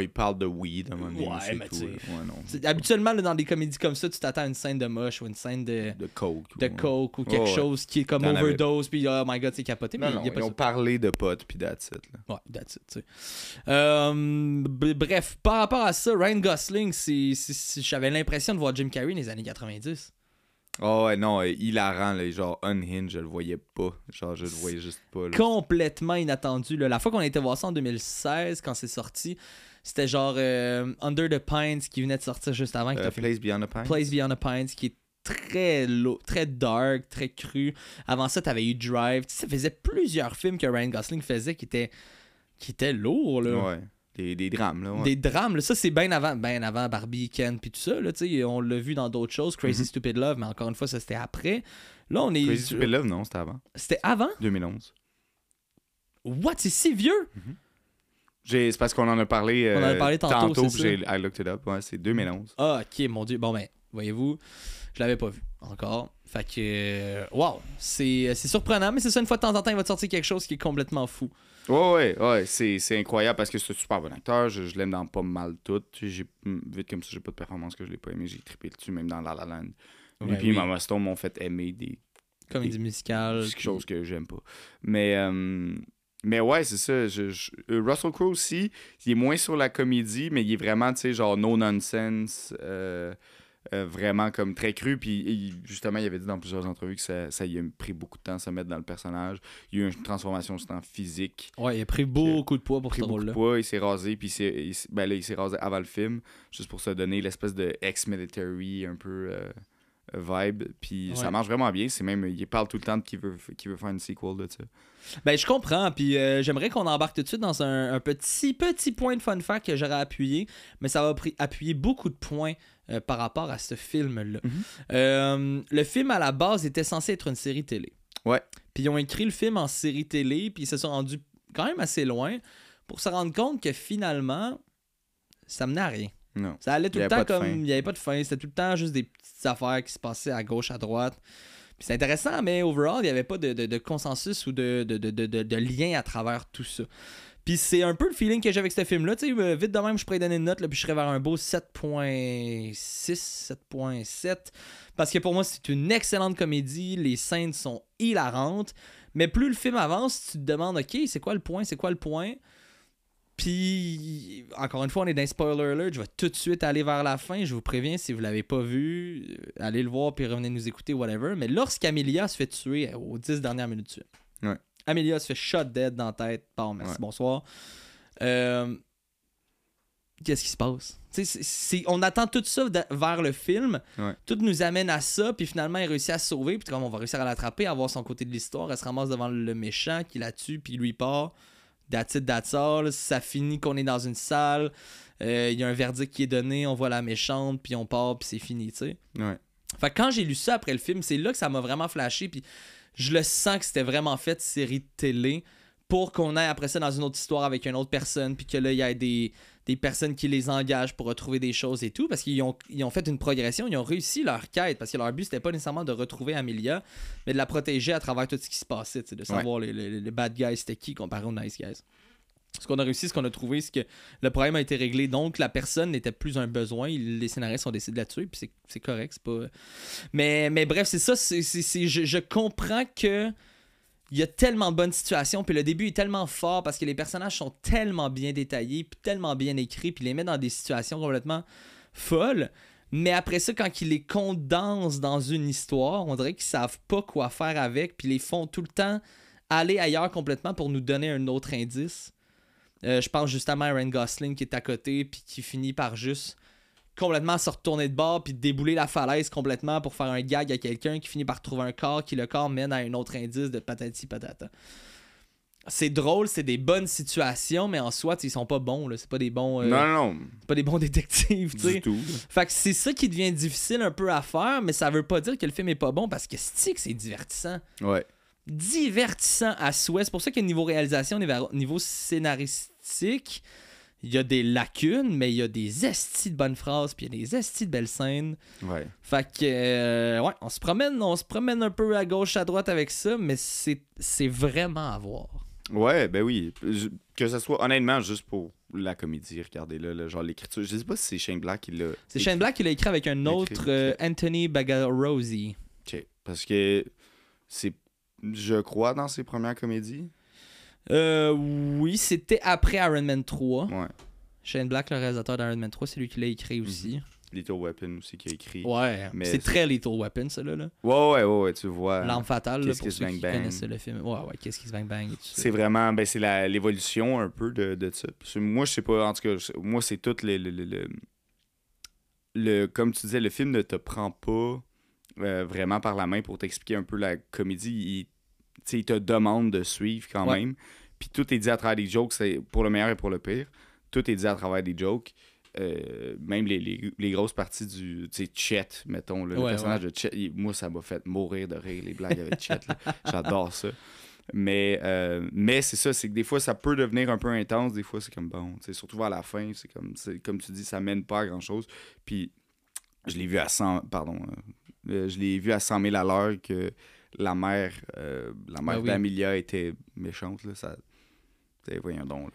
Il parle de weed à un moment donné, Ouais, mais tout. Ouais, non. Habituellement, là, dans des comédies comme ça, tu t'attends à une scène de moche ou une scène de, De coke. de ouais. coke ou quelque chose qui est comme overdose, puis oh my god, c'est capoté, mais Non, y a pas ils ça. ont parlé de potes, puis that's it. Là. Ouais, that's it, tu sais. Euh, bref, par rapport à ça, Ryan Gosling, j'avais l'impression de voir Jim Carrey dans les années 90. Oh ouais, non, euh, hilarant, là, genre unhinged, je le voyais pas. Genre, je le voyais juste pas. là. Complètement inattendu. là. La fois qu'on a été voir ça en 2016, quand c'est sorti, c'était genre euh, Under the Pines qui venait de sortir juste avant. que Euh, Place Beyond the Pines. Place Beyond the Pines qui est très low, très dark, très cru. Avant ça, t'avais eu Drive. Tu sais, ça faisait plusieurs films que Ryan Gosling faisait qui étaient, qui étaient lourds. Là. Ouais. Des, des drames, là. Ouais. Des drames, là. ça c'est bien avant, ben avant Barbie, Ken, puis tout ça. Là, tu sais, on l'a vu dans d'autres choses, Crazy Mhm. Stupid Love, mais encore une fois, ça c'était après. Là, on est. Crazy Stupid Love, non, c'était avant. C'était avant? 2011. What? C'est si vieux? J'ai- C'est parce qu'on en a parlé, On en a euh, parlé tantôt, puis j'ai I looked it up. Ouais, c'est 2011. Ah, ok, mon dieu. Bon, ben, voyez-vous, je l'avais pas vu encore. Fait que. euh, Wow, c'est surprenant, mais c'est ça, une fois de temps en temps, il va te sortir quelque chose qui est complètement fou. Ouais, ouais, ouais, c'est, incroyable parce que c'est un super bon acteur. Je, je l'aime dans pas mal tout. Hum, vite comme ça, j'ai pas de performance que je l'ai pas aimé. J'ai trippé dessus, même dans La La Land. Ouais, Et puis oui. Mama Stone m'ont fait aimer des Comédie musicale. c'est quelque chose que j'aime pas. Mais, euh, mais ouais, c'est ça. je- je- euh, Russell Crowe aussi, il est moins sur la comédie, mais il est vraiment, tu sais, genre no nonsense. euh, euh, vraiment comme très cru. Puis il- justement, il avait dit dans plusieurs entrevues que ça, ça lui a pris beaucoup de temps à se mettre dans le personnage. Il y a eu une transformation juste en physique. Ouais, il a pris beaucoup de poids pour pris ce beaucoup de rôle-là. poids, il s'est rasé, puis il s'est, il ben là, il s'est rasé avant le film, juste pour se donner l'espèce de ex-military un peu euh, vibe. Puis Ouais. ça marche vraiment bien. C'est même, il parle tout le temps qu'il veut, qu'il veut faire une sequel de ça. Ben, je comprends. Puis euh, j'aimerais qu'on embarque tout de suite dans un, un petit, petit point de fun fact que j'aurais appuyé. Mais ça va appuyer beaucoup de points euh, par rapport à ce film-là. Mhm. Euh, le film, à la base, était censé être une série télé. Ouais. Puis ils ont écrit le film en série télé. Puis ils se sont rendus quand même assez loin pour se rendre compte que finalement, ça menait à rien. Non. Ça allait tout le temps comme. Il n'y avait pas de fin. C'était tout le temps juste des affaires qui se passaient à gauche, à droite. C'est intéressant, mais overall, il n'y avait pas de, consensus ou de lien à travers tout ça. Puis c'est un peu le feeling que j'ai avec ce film-là. Tu sais, euh, vite de même, je pourrais donner une note, là, puis je serais vers un beau 7.6, 7.7. Parce que pour moi, c'est une excellente comédie. Les scènes sont hilarantes. Mais plus le film avance, tu te demandes, OK, c'est quoi le point, c'est quoi le point? Puis, encore une fois, on est dans un spoiler alert. Je vais tout de suite aller vers la fin. Je vous préviens, si vous l'avez pas vu, euh, allez le voir puis revenez nous écouter, whatever. Mais lorsqu'Amelia se fait tuer aux 10 dernières minutes du film, Ouais. Amelia se fait shot dead dans la tête. Bon, merci, Ouais. bonsoir. Euh, Qu'est-ce qui se passe? On attend tout ça de- vers le film. Ouais. Tout nous amène à ça. Puis finalement, il réussit à se sauver. Puis comme on va réussir à l'attraper, à voir son côté de l'histoire, elle se ramasse devant le méchant qui la tue. Puis lui part. That's it, that's all. Ça finit qu'on est dans une salle. Euh, Il y a un verdict qui est donné. On voit la méchante. Puis on part. Puis c'est fini, tu sais. Ouais. Fait que quand j'ai lu ça après le film, c'est là que ça m'a vraiment flashé. Puis je le sens que c'était vraiment fait série de télé pour qu'on aille après ça dans une autre histoire avec une autre personne. Puis que là, il y ait des, des personnes qui les engagent pour retrouver des choses et tout. Parce qu'ils ont, ils ont fait une progression. Ils ont réussi leur quête. Parce que leur but, c'était pas nécessairement de retrouver Amelia, mais de la protéger à travers tout ce qui se passait. De savoir les, les- les bad guys c'était qui comparé aux nice guys. Ce qu'on a réussi, ce qu'on a trouvé, c'est que le problème a été réglé. Donc, la personne n'était plus un besoin. Les scénaristes ont décidé de la tuer. Puis c'est- correct. C'est pas. Mais, mais bref, c'est ça. c'est- je, je comprends que. Il y a tellement de bonnes situations, puis le début est tellement fort parce que les personnages sont tellement bien détaillés, puis tellement bien écrits, puis les met dans des situations complètement folles. Mais après ça, quand ils les condensent dans une histoire, on dirait qu'ils savent pas quoi faire avec, puis les font tout le temps aller ailleurs complètement pour nous donner un autre indice. Euh, je pense justement à Ryan Gosling qui est à côté, puis qui finit par juste complètement se retourner de bord puis débouler la falaise complètement pour faire un gag à quelqu'un qui finit par trouver un corps qui le corps mène à un autre indice de patati patata. C'est drôle, c'est des bonnes situations, mais en soi, ils sont pas bons. là. C'est pas des bons, euh, Non, non, pas des bons détectives. tu sais. Tout. Fait que c'est ça qui devient difficile un peu à faire, mais ça veut pas dire que le film est pas bon parce que c'est que c'est divertissant? Ouais. Divertissant à souhait. C'est pour ça que niveau réalisation, niveau niveau scénaristique, il y a des lacunes, mais il y a des estis de bonnes phrases, puis il y a des estis de belles scènes. Ouais. Fait que, euh, ouais, on se promène, on se promène un peu à gauche, à droite avec ça, mais c'est c'est vraiment à voir. Ouais, ben oui. Que ce soit, honnêtement, juste pour la comédie, regardez-là, là, genre l'écriture. Je sais pas si c'est Shane Black qui l'a. C'est Shane Black qui l'a écrit avec un autre, euh, Anthony Bagarosi. Ok. Parce que c'est, je crois, dans ses premières comédies. Euh, oui, c'était après Iron Man 3. Ouais. Shane Black, le réalisateur d'Iron Man 3, c'est lui qui l'a écrit aussi. Little Weapon aussi qui a écrit. Ouais, Mais c'est très Lethal Weapon, ça là. Ouais, ouais, ouais, ouais, tu vois. L'arme fatale, là, pour ceux Bang qui Bang. connaissent le film. Ouais, ouais, qu'est-ce qui se bang bang. C'est vraiment, ben c'est l'évolution un peu de, de ça. Moi, je sais pas, en tout cas, moi, c'est tout le, le, le, le- le- Comme tu disais, le film ne te prend pas euh, vraiment par la main pour t'expliquer un peu la comédie. Il, tu sais, il te demande de suivre quand Ouais. même. Puis tout est dit à travers des jokes, c'est pour le meilleur et pour le pire. Tout est dit à travers des jokes. Euh, même les, les, les grosses parties du Chet, mettons, là, le Ouais, personnage de Chet, il- moi ça m'a fait mourir de rire les blagues avec Chet. J'adore ça. Mais, euh, mais c'est ça, c'est que des fois ça peut devenir un peu intense, des fois c'est comme bon, surtout vers la fin, c'est comme, comme tu dis, ça mène pas à grand chose. Puis je l'ai vu à 100, pardon, euh, je l'ai vu à 100 000 à l'heure que la mère, euh, la mère Ben oui. d'Amelia était méchante, là, ça, voyons donc,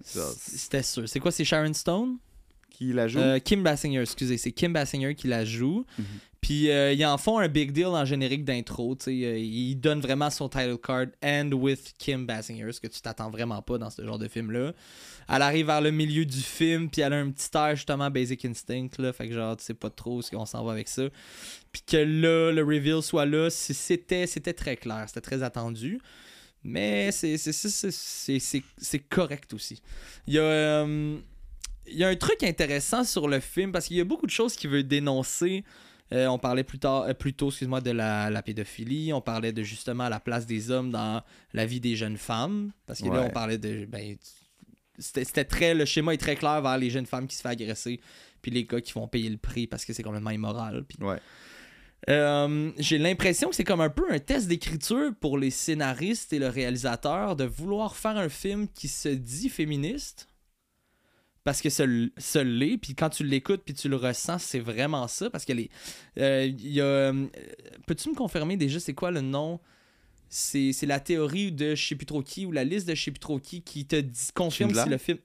C'était sûr. C'est quoi, c'est Sharon Stone? Qui la joue? Euh, Kim Basinger, excusez, c'est Kim Basinger qui la joue. Mhm. Puis euh, ils en font un big deal en générique d'intro. euh, ils donnent vraiment son title card and with Kim Basinger, ce que tu t'attends vraiment pas dans ce genre de film-là. Elle arrive vers le milieu du film, puis elle a un petit air justement Basic Instinct, là, fait que genre tu sais pas trop ce qu'on s'en va avec ça. Puis que là, le reveal soit là, c'était c'était très clair, c'était très attendu. Mais c'est correct aussi. Il y a. euh, il y a un truc intéressant sur le film parce qu'il y a beaucoup de choses qu'il veut dénoncer. Euh, on parlait plus tard, euh, plus tôt, excuse-moi, de la, la pédophilie. On parlait de justement la place des hommes dans la vie des jeunes femmes. Parce que là, on parlait de. Ben, c'était c'était très. Le schéma est très clair vers les jeunes femmes qui se font agresser. Puis les gars qui vont payer le prix parce que c'est complètement immoral. Puis Ouais. euh, j'ai l'impression que c'est comme un peu un test d'écriture pour les scénaristes et le réalisateur de vouloir faire un film qui se dit féministe. Parce que ça, l- ça l'est, puis quand tu l'écoutes puis tu le ressens, c'est vraiment ça. Parce que les. euh, euh, Peux-tu me confirmer déjà c'est quoi le nom c'est c'est la théorie de je sais plus trop qui ou la liste de je sais plus trop qui qui te dit, confirme Schindler? si le film.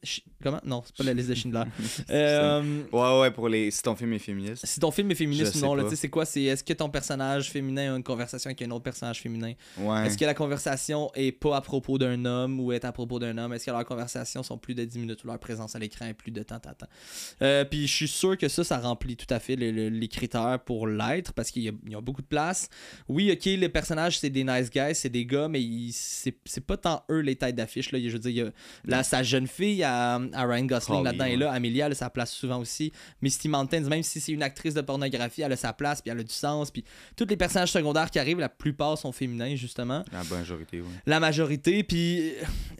Comment? Non, c'est pas la liste de Schindler. Euh, Ouais, ouais, pour les. Si ton film est féministe. si ton film est féministe ou non, tu sais, c'est quoi? C'est est-ce que ton personnage féminin a une conversation avec un autre personnage féminin? Ouais. Est-ce que la conversation est pas à propos d'un homme ou est à propos d'un homme? Est-ce que leurs conversations sont plus de 10 minutes ou leur présence à l'écran est plus de temps, temps, temps? Euh, Puis je suis sûr que ça, ça remplit tout à fait le- le- les critères pour l'être parce qu'il y, y a beaucoup de place. Oui, ok, les personnages, c'est des nice guys, c'est des gars, mais c'est pas tant eux les têtes d'affiche. là. Je veux dire, il y a là, sa jeune fille, à, à Ryan Gosling Holly, là-dedans, et là, Amelia, elle a sa place souvent aussi. Misty Mountains, même si c'est une actrice de pornographie, elle a sa place, puis elle a du sens. Puis tous les personnages secondaires qui arrivent, la plupart sont féminins, justement La majorité, ouais. la majorité. Puis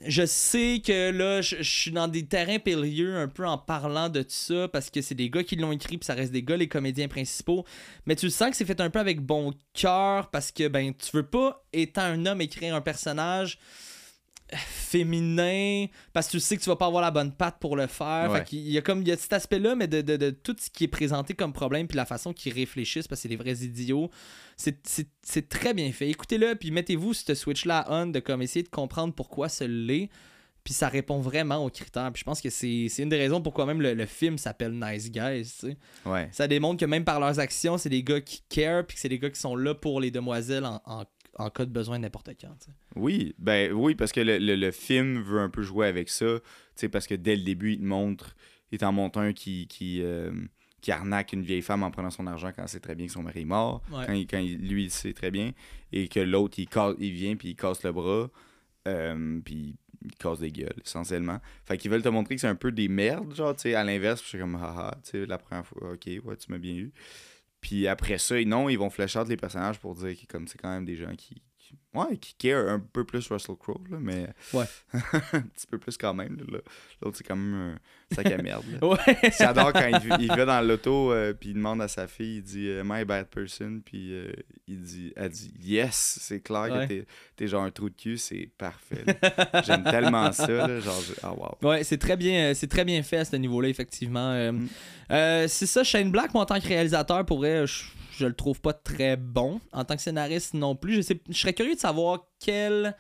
je sais que là, je, je suis dans des terrains périlleux un peu en parlant de tout ça parce que c'est des gars qui l'ont écrit, puis ça reste des gars, les comédiens principaux. Mais tu sens que c'est fait un peu avec bon cœur parce que ben tu veux pas, étant un homme, écrire un personnage féminin parce que tu sais que tu vas pas avoir la bonne patte pour le faire. Ouais. Fait qu'il y a comme il y a cet aspect-là, mais de, de- de tout ce qui est présenté comme problème puis la façon qu'ils réfléchissent parce que c'est des vrais idiots. C'est- très bien fait. Écoutez-le, puis mettez-vous ce switch-là on de comme essayer de comprendre pourquoi ce l'est. Puis ça répond vraiment aux critères. Puis je pense que c'est c'est une des raisons pourquoi même le, le film s'appelle Nice Guys. tu sais. Ouais. Ça démontre que même par leurs actions, c'est des gars qui care, puis que c'est des gars qui sont là pour les demoiselles en, en- en cas de besoin n'importe quand. Oui, ben oui, parce que le, le- le film veut un peu jouer avec ça. Parce que dès le début, il te montre, il t'en montre un qui, qui, euh, qui arnaque une vieille femme en prenant son argent quand c'est très bien que son mari est mort. Ouais. Quand, il- quand il- lui, il sait très bien. Et que l'autre, il, casse- il vient puis il casse le bras. euh, puis il casse des gueules, essentiellement. Fait qu'ils veulent te montrer que c'est un peu des merdes, genre, tu sais, à l'inverse. Je suis comme, haha, tu sais, la première fois, ok, ouais, tu m'as bien eu. Puis après ça, non, ils vont flash out les personnages pour dire que comme c'est quand même des gens qui- ouais, qui care un peu plus Russell Crowe, là, mais Ouais. un petit peu plus quand même. L'autre, c'est quand même un sac à merde. Ouais. J'adore quand il, il va dans l'auto euh, puis il demande à sa fille, il dit My bad person, puis euh, il dit, elle dit Yes, c'est clair Ouais. que t'es, genre un trou de cul, c'est parfait. J'aime tellement ça, là, genre, je- ah wow. Ouais, c'est très bien, euh, c'est très bien fait à ce niveau-là, effectivement. Euh, Mm. c'est ça, Shane Black, moi, en tant que réalisateur, pour vrai, je, je le trouve pas très bon. En tant que scénariste non plus. Je, sais, je serais curieux de savoir quelle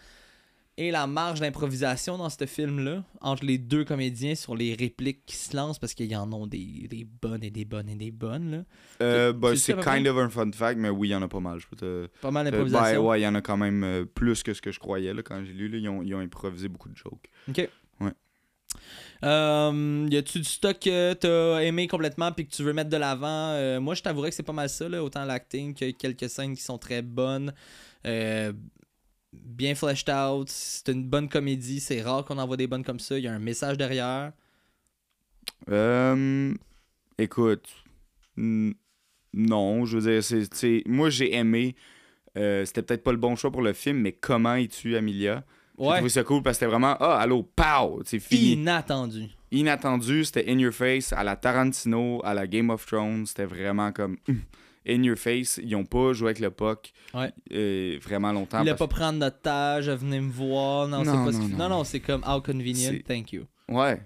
est la marge d'improvisation dans ce film-là entre les deux comédiens sur les répliques qui se lancent parce qu'il y en a des, des bonnes et des bonnes et des bonnes. Là. Euh, bah, c'est kind of un fun fact, mais oui, il y en a pas mal. Je peux te... Pas mal Euh, d'improvisation. ben, ouais, il y en a quand même euh, plus que ce que je croyais là, quand j'ai lu. Là, ils, ont, ils ont improvisé beaucoup de jokes. Ok. Ouais. Euh, y a-tu du stock que t'as aimé complètement puis que tu veux mettre de l'avant? Euh, Moi, je t'avouerais que c'est pas mal ça, là, autant l'acting que quelques scènes qui sont très bonnes. Euh, bien fleshed out. C'est une bonne comédie. C'est rare qu'on envoie des bonnes comme ça. Il y a un message derrière. Euh, écoute, non, je veux dire, moi j'ai aimé. c'était peut-être pas le bon choix pour le film, mais comment il tue Amelia. J'ai Ouais. trouvé ça cool parce que c'était vraiment Ah, allô, pow! C'est fini. Inattendu. Inattendu, c'était in your face, à la Tarantino, à la Game of Thrones. C'était vraiment comme in your face. Ils ont pas joué avec le puck Ouais. euh, vraiment longtemps. Il a parce- pas prendre notre tâche, venez me voir. Non, c'est Non, pas ce non, qu'il- non. non, non, c'est comme how convenient, C'est- thank you. Ouais.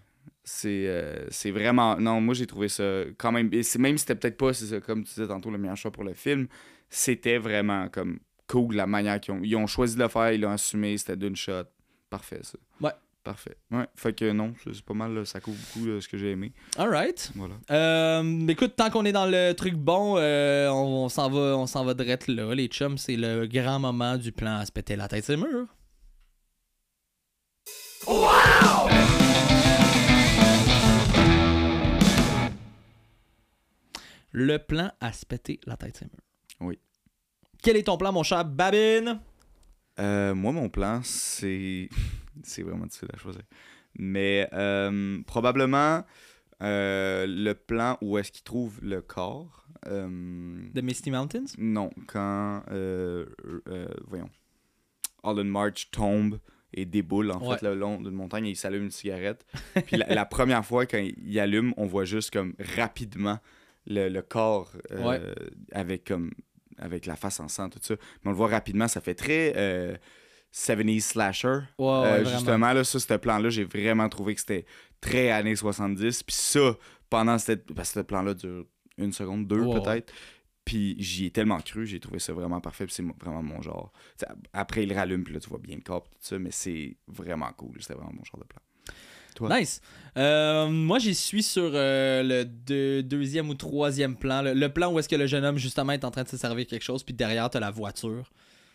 C'est euh, c'est vraiment. Non, moi j'ai trouvé ça quand même. et c'est- Même si c'était peut-être pas, c'est ça, comme tu disais tantôt, le meilleur choix pour le film, c'était vraiment comme cool la manière qu'ils ont. Ils ont choisi de le faire, ils l'ont assumé, c'était d'une shot. Parfait ça. Ouais. Parfait. Ouais. Fait que non, c'est pas mal, là, ça couvre beaucoup là, ce que j'ai aimé. Alright. Voilà. Euh, écoute, tant qu'on est dans le truc bon, euh, on, on s'en va, on s'en va direct là. Les chums, c'est le grand moment du plan à se péter la tête, c'est mur. Le plan à se péter la tête, c'est mur. Oui. Quel est ton plan, mon cher Babine? Euh, moi, mon plan, c'est. c'est vraiment difficile à choisir. Mais euh, probablement euh, le plan où est-ce qu'il trouve le corps. De Misty Mountains? Non, quand, voyons, Alden March tombe et déboule en Ouais. fait le long d'une montagne et il s'allume une cigarette. Puis la, la première fois quand il allume, on voit juste comme rapidement le, le corps Ouais. avec comme avec la face en sang tout ça. Mais on le voit rapidement, ça fait très euh, 70s slasher. Ouais, ouais, Euh, justement, là, ça, ce plan-là, j'ai vraiment trouvé que c'était très années 70. Puis ça, pendant cette. Parce que ce plan-là dure une seconde, deux peut-être. Puis j'y ai tellement cru, j'ai trouvé ça vraiment parfait, puis c'est vraiment mon genre. T'sais, après, il rallume, puis là, tu vois bien le corps, tout ça, mais c'est vraiment cool. C'était vraiment mon genre de plan. Nice. Euh, moi, j'y suis sur euh, le deux- deuxième ou troisième plan. Le, le plan où est-ce que le jeune homme, justement, est en train de se servir quelque chose, puis derrière, t'as la voiture.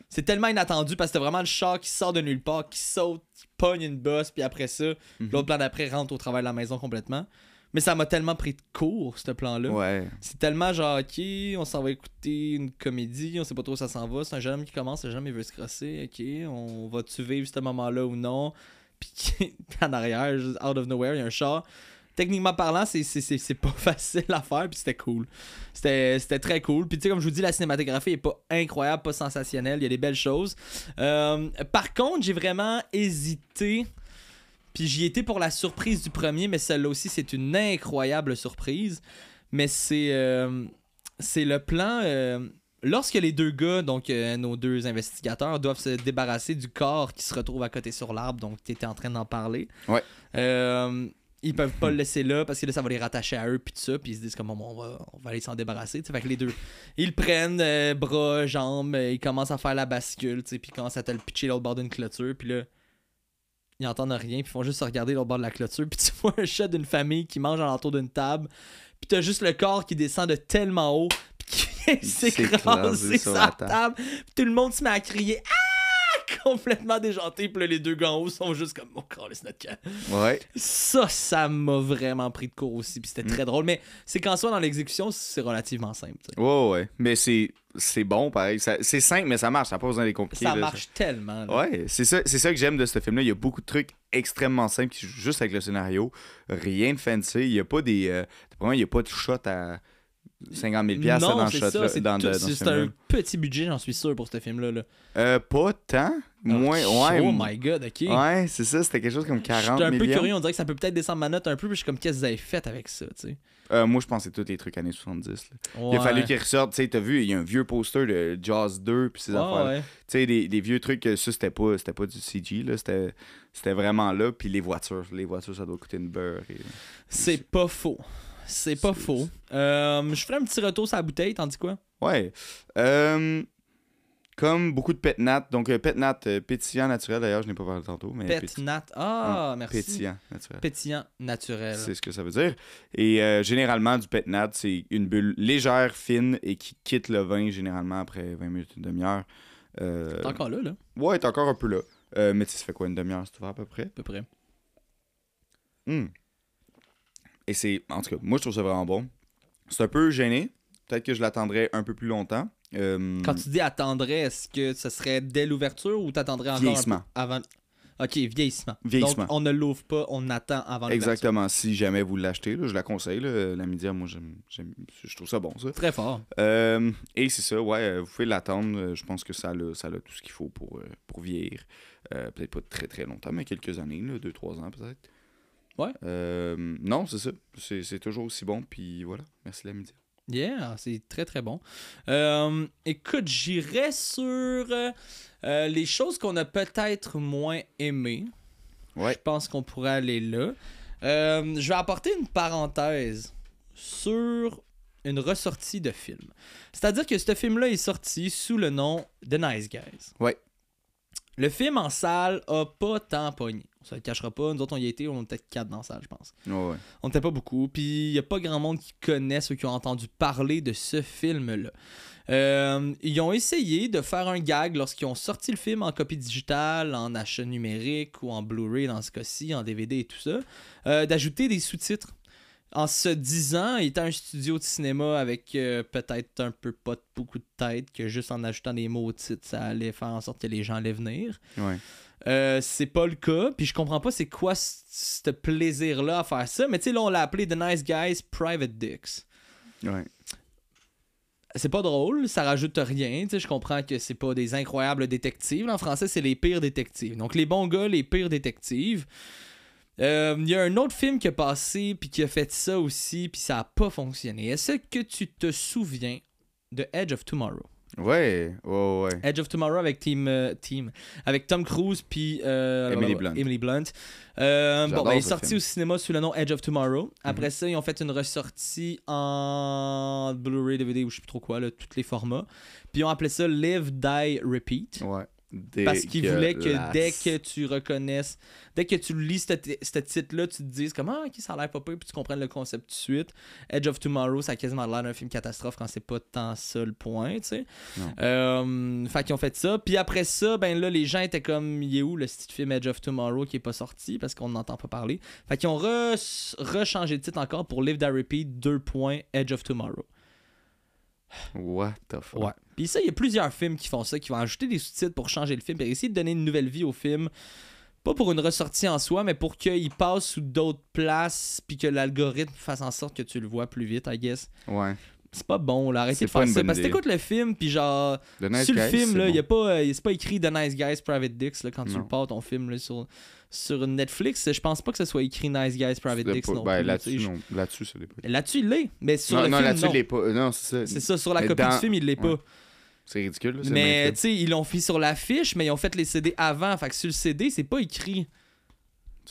C'est tellement inattendu parce que t'as vraiment le char qui sort de nulle part, qui saute, qui pogne une bosse, puis après ça, Mhm. l'autre plan d'après rentre au travail de la maison complètement. Mais ça m'a tellement pris de court, ce plan-là. Ouais. C'est tellement genre, ok, on s'en va écouter une comédie, on sait pas trop où ça s'en va. C'est un jeune homme qui commence, le jeune homme il veut se crosser, ok, on va-tu vivre ce moment-là ou non? Puis en arrière, out of nowhere, il y a un char. Techniquement parlant, c'est- pas facile à faire, puis c'était cool. C'était très cool. Puis tu sais, comme je vous dis, la cinématographie est pas incroyable, pas sensationnelle, il y a des belles choses. Euh, par contre, j'ai vraiment hésité. Puis j'y étais pour la surprise du premier, mais celle-là aussi, c'est une incroyable surprise. Mais c'est euh, le plan. euh, lorsque les deux gars, donc euh, nos deux investigateurs, doivent se débarrasser du corps qui se retrouve à côté sur l'arbre, donc tu étais en train d'en parler. Ouais. Euh, ils peuvent pas le laisser là parce que là ça va les rattacher à eux puis tout ça puis ils se disent comme Bon, on va on va aller s'en débarrasser fait que les deux ils prennent euh, bras jambes euh, ils commencent à faire la bascule tu puis ils commencent à te le pitcher l'autre bord d'une clôture puis là ils entendent rien puis ils font juste se regarder l'autre bord de la clôture puis tu vois un chat d'une famille qui mange alentour d'une table puis t'as juste le corps qui descend de tellement haut qui S'écraser sur la table puis tout le monde se met à crier ah complètement déjanté puis là les deux gars en haut sont juste comme oh c'est notre camp Ouais. ça, ça m'a vraiment pris de court aussi. Puis c'était Mm. très drôle. Mais c'est qu'en soi, dans l'exécution, c'est relativement simple. Ouais, ouais. Mais c'est c'est bon, pareil. C'est simple, mais ça marche. Ça n'a pas besoin d'être compliqué. Ça là. marche tellement. là. Ouais, c'est ça, ça que j'aime de ce film-là. Il y a beaucoup de trucs extrêmement simples qui jouent juste avec le scénario. Rien de fancy. Il n'y a pas des. Euh, vraiment, il n'y a pas de shot à 50 000 piastres, là, non, dans le shot. là, C'est dans, tout- de- dans c'est- ce c'est un petit budget, j'en suis sûr, pour ce film-là. là. Euh, pas tant. Moins. Oh, ouais. Oh my god, ok. Ouais, c'est ça. C'était quelque chose comme 40 J'étais un peu millions. curieux, on dirait que ça peut peut-être descendre ma note un peu, puis je suis comme, qu'est-ce que vous avez fait avec ça, tu sais? Euh, moi, je pensais tous les trucs années 70. là. Il a fallu qu'ils ressortent. Tu sais, t'as vu, il y a un vieux poster de Jaws 2 puis ces Ouais, affaires. ouais. Tu sais, des, des vieux trucs, ça, c'était pas, c'était pas du CG, là. C'était, c'était vraiment là. Puis les voitures. Les voitures, ça doit coûter une beurre. et- C'est pas faux. C'est pas C'est- faux. Euh, je ferai un petit retour sur la bouteille, tandis quoi? Ouais. Euh, comme beaucoup de pet nat. Donc, euh, pet nat, euh, pétillant naturel, d'ailleurs, je n'ai pas parlé tantôt. Mais Pet péti- nat. Ah, merci. Pétillant naturel. Pétillant naturel. C'est ce que ça veut dire. Et euh, généralement, du pet nat, c'est une bulle légère, fine et qui quitte le vin généralement après 20 minutes, une demi-heure. T'es encore là, là, Ouais, t'es encore un peu là. Mais tu sais, ça fait quoi, une demi-heure, vas à peu près? à peu près. Hmm. Et c'est, en tout cas, moi je trouve ça vraiment bon. C'est un peu gêné. Peut-être que je l'attendrais un peu plus longtemps. Euh, Quand tu dis attendrais, est-ce que ce serait dès l'ouverture ou t'attendrais encore un peu Vieillissement. avant? Ok, vieillissement. Vieillissement. Donc on ne l'ouvre pas, on attend avant l'ouverture. Exactement. Si jamais vous l'achetez, je la conseille. là. La média, moi, j'aime, j'aime- je trouve ça bon, ça. Très fort. Euh, et c'est ça, ouais, euh, vous pouvez l'attendre. Je pense que ça a, ça a tout ce qu'il faut pour, pour vieillir. Euh, peut-être pas très très longtemps, mais quelques années, 2-3 ans peut-être. Ouais. Euh, non, c'est ça. C'est, toujours aussi bon. Puis voilà. Merci la média. Yeah, c'est très très bon. Euh, écoute, j'irais sur euh, euh, les choses qu'on a peut-être moins aimées. Ouais. Je pense qu'on pourrait aller là. Je vais apporter une parenthèse sur une ressortie de film. C'est-à-dire que ce film-là est sorti sous le nom The Nice Guys. Ouais. Le film en salle a pas tant pogné. Se le cachera pas. Nous autres, on y a été, on était peut-être 4 dans la salle, je pense. Ouais. On n'était pas beaucoup. Puis il n'y a pas grand monde qui connaît ceux qui ont entendu parler de ce film-là. Euh, ils ont essayé de faire un gag lorsqu'ils ont sorti le film en copie digitale, en achat numérique ou en Blu-ray dans ce cas-ci, en DVD et tout ça, euh, d'ajouter des sous-titres. En se disant, étant un studio de cinéma avec euh, peut-être un peu pas beaucoup de tête, que juste en ajoutant des mots au titre, ça allait faire en sorte que les gens allaient venir. Ouais. Euh, c'est pas le cas, puis je comprends pas c'est quoi ce plaisir-là à faire ça, mais tu sais, là, on l'a appelé The Nice Guys Private Dicks. Ouais. C'est pas drôle, ça rajoute rien, tu sais, je comprends que c'est pas des incroyables détectives. En français, c'est les pires détectives. Donc, les bons gars, les pires détectives. Euh, Il y a un autre film qui a passé, puis qui a fait ça aussi, puis ça a pas fonctionné. Est-ce que tu te souviens de Edge of Tomorrow? Ouais, ouais, ouais. Edge of Tomorrow avec Team, euh, team avec Tom Cruise puis euh, Emily Blunt. Emily Blunt. Euh, bon, ben, il est sorti film. Mhm. au cinéma sous le nom Edge of Tomorrow. Après ça, ils ont fait une ressortie en Blu-ray, DVD ou je sais plus trop quoi, là, tous les formats. Puis ils ont appelé ça Live, Die, Repeat. Ouais. Parce qu'ils voulaient que dès que tu reconnaisses, dès que tu lis ce, titre-là, tu te dises comme Ah, ok, ça a l'air pas pire, puis tu comprennes le concept tout de suite. Edge of Tomorrow, ça a quasiment l'air d'un film catastrophe quand c'est pas tant ça le point, tu sais. Non. Euh, fait qu'ils ont fait ça. Puis après ça, ben là, les gens étaient comme Il est où le style film Edge of Tomorrow qui est pas sorti parce qu'on n'entend pas parler? Fait qu'ils ont re- rechangé de titre encore pour Live That Repeat 2. Edge of Tomorrow. What the fuck? Ouais. Puis ça, il y a plusieurs films qui font ça, qui vont ajouter des sous-titres pour changer le film, et essayer de donner une nouvelle vie au film. Pas pour une ressortie en soi, mais pour qu'il passe sous d'autres places, puis que l'algorithme fasse en sorte que tu le vois plus vite, I guess. Ouais. C'est pas bon, là. Arrêtez de pas faire ça. Parce que t'écoutes le film, puis genre, The Nice sur le Guys, film, c'est là, bon. il y a pas, euh, c'est pas écrit The Nice Guys Private Dicks, là, quand tu Non. le pars ton film, là, sur, sur Netflix. Je pense pas que ce soit écrit Nice Guys Private Dicks pas- non ben, plus. là-dessus, non. Là-dessus, ça l'est pas. Là-dessus, il l'est. Mais sur non, le non, film, là-dessus, non. il l'est pas. Non, c'est ça. C'est ça, sur la copie dans- du film, il l'est pas. C'est ridicule, là. Mais tu sais, ils l'ont fait sur l'affiche, mais ils ont fait les CD avant. Fait que sur le CD, c'est pas écrit.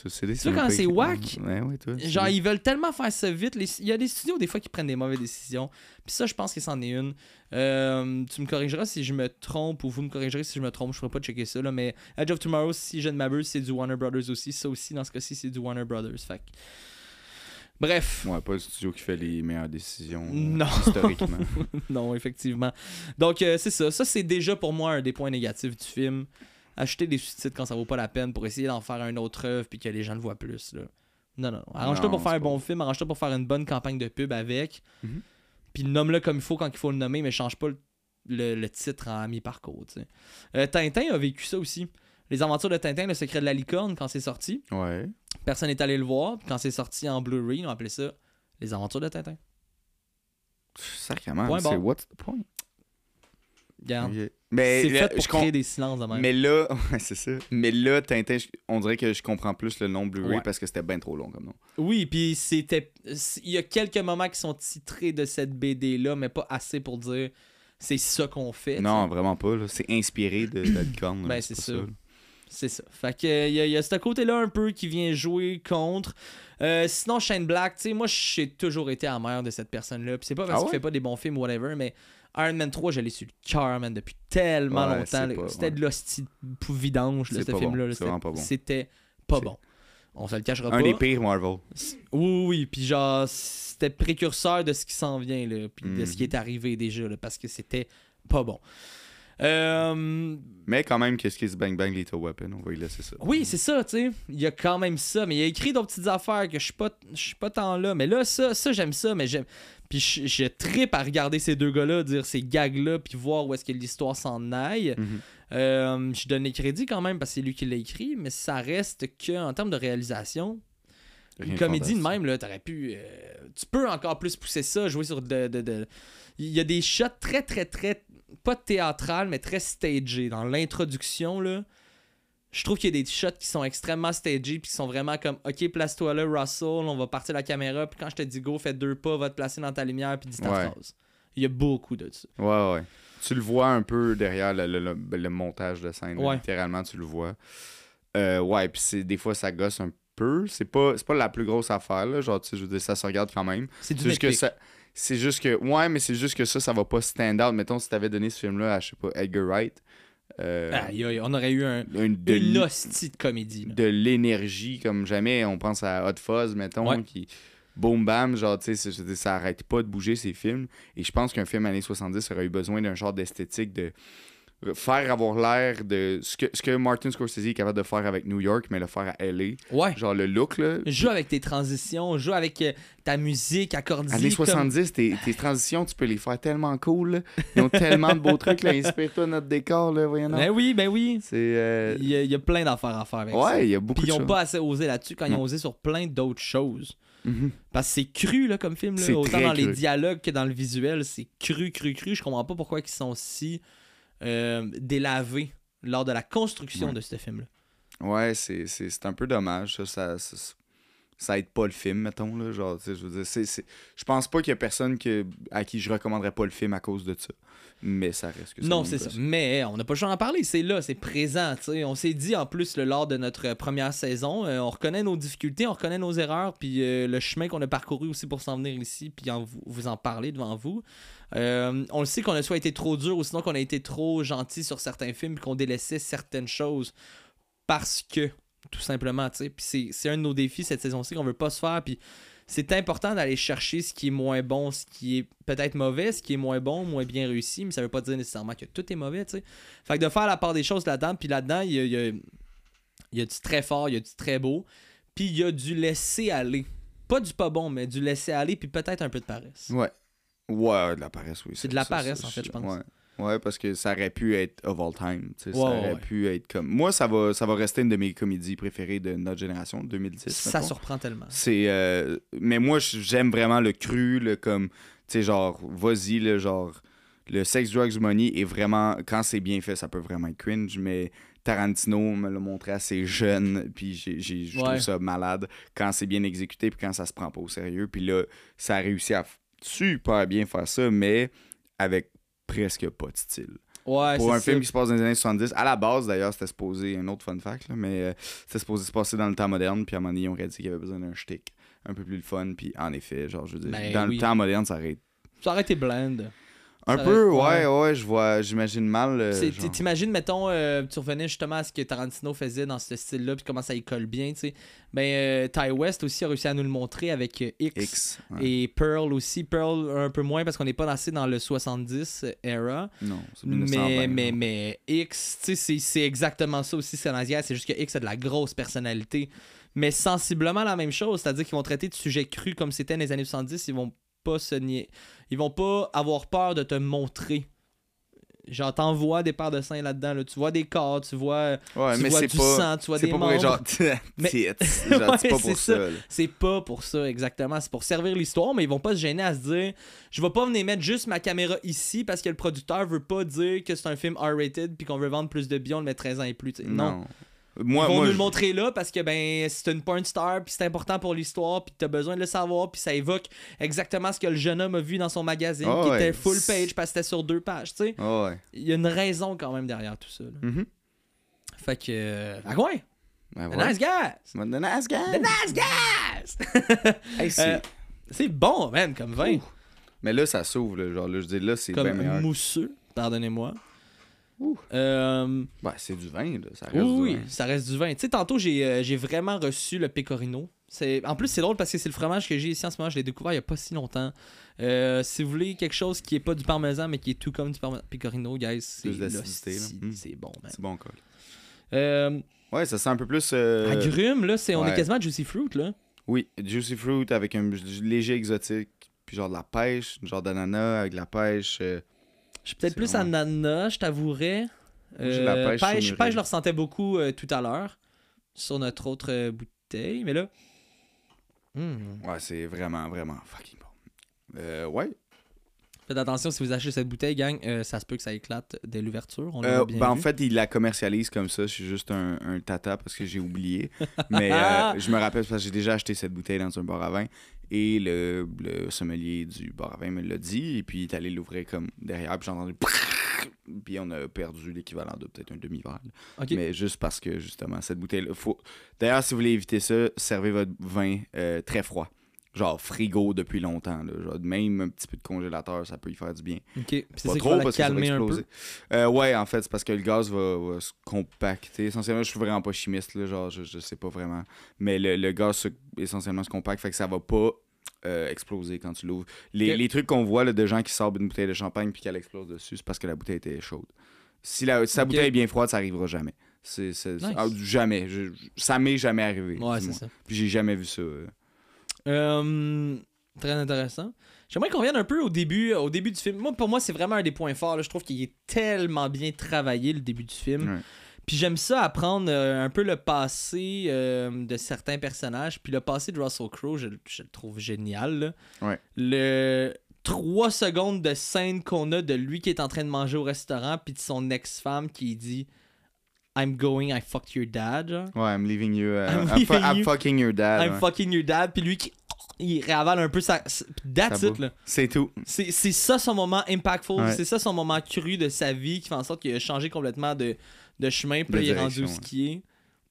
Vois, même quand c'est whack, Ouais, ouais, toi. Genre, ils veulent tellement faire ça vite. Les- Il y a des studios, des fois, qui prennent des mauvaises décisions. Puis ça, je pense que c'en est une. Euh, tu me corrigeras si je me trompe, ou vous me corrigerez si je me trompe. Je pourrais pas checker ça, là. Mais Edge of Tomorrow, si je ne m'abuse, c'est du Warner Brothers aussi. Ça aussi, dans ce cas-ci, c'est du Warner Brothers. Fait Bref. Ouais, pas le studio qui fait les meilleures décisions euh, Non. historiquement. non, effectivement. Donc, euh, c'est ça. Ça, c'est déjà pour moi un des points négatifs du film. Acheter des sous-titres quand ça vaut pas la peine pour essayer d'en faire une autre œuvre puis que les gens le voient plus. Là. Non, non. non. Arrange-toi pour faire un bon pas- film, arrange-toi pour faire une bonne campagne de pub avec. Mhm. Puis nomme-le comme il faut quand il faut le nommer, mais change pas le, le- le titre en mi-parcours. Euh, Tintin a vécu ça aussi. Les aventures de Tintin, le secret de la licorne, quand c'est sorti, ouais. personne n'est allé le voir. Puis quand c'est sorti en Blu-ray, ont appelé ça Les aventures de Tintin. Sacrément, c'est what's the point? Regarde. Mais C'est là, fait pour je créer des silences de même. Mais là, ouais, c'est ça. Mais là, Tintin, on dirait que je comprends plus le nom Blu-ray Ouais. parce que c'était bien trop long comme nom. Oui, puis c'était. Il y a quelques moments qui sont titrés de cette BD-là, mais pas assez pour dire c'est ça qu'on fait. Non, vraiment pas. là. C'est inspiré de, de la licorne. là. Ben, c'est ça. C'est ça. Fait que il y, a- il y a ce côté-là un peu qui vient jouer contre. Euh, sinon, Shane Black, tu sais, moi, j'ai toujours été amer de cette personne-là. Puis c'est pas parce Ah qu'il fait pas des bons films ou whatever, mais Iron Man 3, je l'ai sur le cœur, man, depuis tellement Ouais, longtemps. C'était ouais. de l'hostie vidange, là, ce film-là. bon. C'était pas bon. On se le cachera Un pas. des pires Marvel. Oui, oui, puis genre, c'était précurseur de ce qui s'en vient, là, puis de ce qui Mhm. est arrivé déjà, là, parce que c'était pas bon. Euh, Mais quand même, qu'est-ce qui se Bang Bang Little Weapon? On va y laisser ça. oui, c'est ça, tu sais. Il y a quand même ça, mais il a écrit d'autres petites affaires que je suis pas, je suis pas tant là. Mais là, ça, ça j'aime ça, mais j'aime. Puis je, je trippe à regarder ces deux gars-là, dire ces gags-là, puis voir où est-ce que l'histoire s'en aille. Mhm. Euh, je donne les crédits quand même parce que c'est lui qui l'a écrit, mais ça reste que en termes de réalisation, une comédie de même, là, t'aurais pu. euh, tu peux encore plus pousser ça, jouer sur de. de- de- Il y a des shots très, très, très. Pas théâtral, mais très stagés. Dans l'introduction, là. Je trouve qu'il y a des shots qui sont extrêmement stagés, puis qui sont vraiment comme Ok, place-toi là, Russell, on va partir la caméra, puis quand je te dis go, fais deux pas, va te placer dans ta lumière, puis dis ta Ouais. phrase. Il y a beaucoup de ça. Ouais, ouais. Tu le vois un peu derrière le, le- le- le montage de scène. là. Ouais. Littéralement, tu le vois. Euh, ouais, puis c'est- des fois, ça gosse un peu. C'est pas, c'est pas la plus grosse affaire, là. Genre, tu sais, je veux dire, ça se regarde quand même. C'est du juste que ça. C'est juste que. Ouais, mais c'est juste que ça, ça va pas stand out. Mettons, si t'avais donné ce film-là à, je sais pas, Edgar Wright. Euh, Aïe, aïe, on aurait eu un, une, de, une hostie de comédie. là. de l'énergie comme jamais. On pense à Hot Fuzz, mettons, Ouais. qui. Boom bam, genre, tu sais, ça arrête pas de bouger ces films. Et je pense qu'un film années 70 aurait eu besoin d'un genre d'esthétique de faire avoir l'air de ce que, ce que Martin Scorsese est capable de faire avec New York, mais le faire à LA. Ouais. Genre le look, là. Joue avec tes transitions, joue avec euh, ta musique accordée. Années 70, tes, tes transitions, tu peux les faire tellement cool. là. Ils ont tellement de beaux trucs. là. Inspire-toi notre décor, là, voyons. Ben oui, ben oui. C'est. euh, Il y, a, il y a plein d'affaires à faire avec ça. Ouais, il y a beaucoup Puis de ils ont choses. pas assez osé là-dessus quand ils ont Non. osé sur plein d'autres choses. Mhm. Parce que c'est cru là, comme film, là. Autant dans les dialogues que dans le visuel. C'est cru, cru, cru. Je comprends pas pourquoi ils sont si euh, délavés lors de la construction Ouais. de ce film-là. Ouais, c'est- c'est c'est un peu dommage. Ça, ça, ça, ça aide pas le film, mettons. Là, genre, je veux dire, c'est, c'est- je pense pas qu'il y a personne que, à qui je recommanderais pas le film à cause de ça. Mais ça reste que ça. Non, c'est ça. Mais on n'a pas le choix d'en parler, c'est là, c'est présent. On s'est dit en plus le lors de notre première saison, euh, on reconnaît nos difficultés, on reconnaît nos erreurs, puis euh, le chemin qu'on a parcouru aussi pour s'en venir ici, puis en vous en parler devant vous. Euh, on le sait qu'on a soit été trop dur ou sinon qu'on a été trop gentil sur certains films, qu'on délaissait certaines choses parce que, tout simplement, tu sais. C'est- un de nos défis cette saison-ci qu'on veut pas se faire, puis c'est important d'aller chercher ce qui est moins bon, ce qui est peut-être mauvais, ce qui est moins bon, moins bien réussi, mais ça veut pas dire nécessairement que tout est mauvais, tu sais. Fait que de faire la part des choses là-dedans, puis là-dedans, il y a, y a du très fort, il y a du très beau, puis il y a du laisser aller. Pas du pas bon, mais du laisser aller, puis peut-être un peu de paresse. Ouais. Ouais, de la paresse, oui. C'est de la ça, paresse, ça, en fait, je pense. Ouais. Ouais, parce que ça aurait pu être of all time. ça aurait ouais. pu être comme. Moi, ça va, ça va rester une de mes comédies préférées de notre génération, 2010. Ça mettons. surprend tellement. C'est. euh, Mais moi, j'aime vraiment le cru, le comme. Tu sais, genre, vas-y, le genre. Le sex, drugs, money est vraiment. Quand c'est bien fait, ça peut vraiment être cringe, mais Tarantino me l'a montré assez jeune, puis je Ouais. trouve ça malade quand c'est bien exécuté, puis quand ça se prend pas au sérieux. Puis là, ça a réussi à super bien faire ça, mais avec presque pas de style. Ouais, Pour un film qui se passe dans les années 70, à la base d'ailleurs, c'était supposé, un autre fun fact, là, mais euh, c'était supposé se passer dans le temps moderne, puis à un moment donné, ils ont réalisé qu'il y avait besoin d'un shtick un peu plus le fun, puis en effet, genre, je veux dire, Ben dans oui. le temps moderne, ça aurait été Ça aurait été blend. Un Ça peu, ouais, ouais, je vois, j'imagine mal. euh. T'imagines, mettons, euh, tu revenais justement à ce que Tarantino faisait dans ce style-là, puis comment ça y colle bien, tu sais. Ben, euh, Ty West aussi a réussi à nous le montrer avec euh, X. X. ouais. Et Pearl aussi. Pearl un peu moins parce qu'on n'est pas assez dans le 70 era. Non, c'est 1920. Mais, mais, mais X, tu sais, c'est- exactement ça aussi, c'est. C'est juste que X a de la grosse personnalité. Mais sensiblement la même chose, c'est-à-dire qu'ils vont traiter de sujets crus comme c'était dans les années 70. Ils vont pas se nier. Ils vont pas avoir peur de te montrer. Genre, t'envoies des paires de seins là-dedans. là. Tu vois des corps, tu vois, Ouais, tu mais vois c'est du pas. sang, tu vois des pas membres. genre. Mais- Ouais, c'est pas pour ça. C'est pas pour ça, exactement. C'est pour servir l'histoire, mais ils vont pas se gêner à se dire je vais pas venir mettre juste ma caméra ici parce que le producteur veut pas dire que c'est un film R-rated puis qu'on veut vendre plus de billets, on le met 13 ans et plus. Non. Moi, ils vont moi, nous je- le montrer là parce que ben c'est une porn star puis c'est important pour l'histoire puis t'as besoin de le savoir puis ça évoque exactement ce que le jeune homme a vu dans son magazine Ah qui ouais. était full page parce que c'était sur deux pages, tu sais. Ah ouais. Il y a une raison quand même derrière tout ça. là. Mhm. Fait que euh, ah ouais, Ben the voilà. nice guys. The nice guy. The nice guys. Hey, c'est- Euh, bon même comme vin. Ouh. Mais là, ça s'ouvre. Genre, là, je dis là, c'est bien comme meilleur. mousseux, pardonnez-moi. Ouh. Euh, Ben, c'est du vin, là. Ça reste oui, du oui, vin. ça reste du vin. Tu sais, tantôt, j'ai euh, j'ai vraiment reçu le pecorino. C'est- En plus, c'est drôle parce que c'est le fromage que j'ai ici en ce moment. Je l'ai découvert il n'y a pas si longtemps. Euh, si vous voulez quelque chose qui est pas du parmesan, mais qui est tout comme du parmesan pecorino, guys, c'est Plus d'acidité, là. l'hostie, Mm. c'est bon, man. C'est bon, quoi. Euh, Ouais, ça sent un peu plus. euh, Agrumes, là, c'est, on est ouais. quasiment juicy fruit, là. Oui, juicy fruit avec un léger exotique. Puis genre de la pêche, genre d'ananas avec de la pêche. euh, Je suis peut-être plus vraiment- ananas, je t'avouerais. J'ai la Euh, pêche pêche, je le ressentais beaucoup euh, tout à l'heure sur notre autre euh, bouteille, mais là. Hmm. Ouais, c'est vraiment, vraiment fucking bon. Euh, ouais. Faites attention si vous achetez cette bouteille, gang, euh, ça se peut que ça éclate dès l'ouverture. On Euh, bien ben, en vu. fait, il la commercialise comme ça. Je suis juste un, un tata parce que j'ai oublié. Mais euh, je me rappelle parce que j'ai déjà acheté cette bouteille dans un bar à vin. Et le, le sommelier du bar à vin me l'a dit. Et puis il est allé l'ouvrir comme derrière. Puis j'ai entendu. Puis on a perdu l'équivalent de peut-être un demi-verre. là. Ok. Mais juste parce que justement, cette bouteille-là. Faut... D'ailleurs, si vous voulez éviter ça, servez votre vin euh, très froid. Genre frigo depuis longtemps. Là. Genre, même un petit peu de congélateur, ça peut y faire du bien. Ok. C'est Pas trop va parce que ça va calmer un peu? exploser. Euh, ouais, en fait, c'est parce que le gaz va, va se compacter. Essentiellement, je suis vraiment pas chimiste, là, genre, je, je sais pas vraiment. Mais le, le gaz, se- essentiellement, se compacte, fait que ça va pas euh, exploser quand tu l'ouvres. Les, les trucs qu'on voit là, de gens qui sortent une bouteille de champagne puis qu'elle explose dessus, c'est parce que la bouteille était chaude. Si la, si bouteille est bien froide, ça arrivera jamais. C'est, Nice. ah, jamais. Je- ça m'est jamais arrivé. Ouais, c'est ça. Puis j'ai jamais vu ça. euh. Euh, très intéressant. J'aimerais qu'on revienne un peu au début, au début du film. Moi, pour moi, c'est vraiment un des points forts. là. Je trouve qu'il est tellement bien travaillé, le début du film. Ouais. Puis j'aime ça apprendre euh, un peu le passé euh, de certains personnages. Puis le passé de Russell Crowe, je, je le trouve génial. là. Ouais. Le 3 secondes de scène qu'on a de lui qui est en train de manger au restaurant, puis de son ex-femme qui dit I'm going, I fucked your dad, genre. Ouais, I'm leaving you. uh, I'm I'm, fu- leaving I'm you. fucking your dad. I'm ouais. fucking your dad, puis lui qui il réavale un peu sa. That's it, là. C'est tout. C'est ça son moment impactful, Ouais. c'est ça son moment cru de sa vie qui fait en sorte qu'il a changé complètement de, de chemin, puis De là, il est rendu où direction, ce qui est.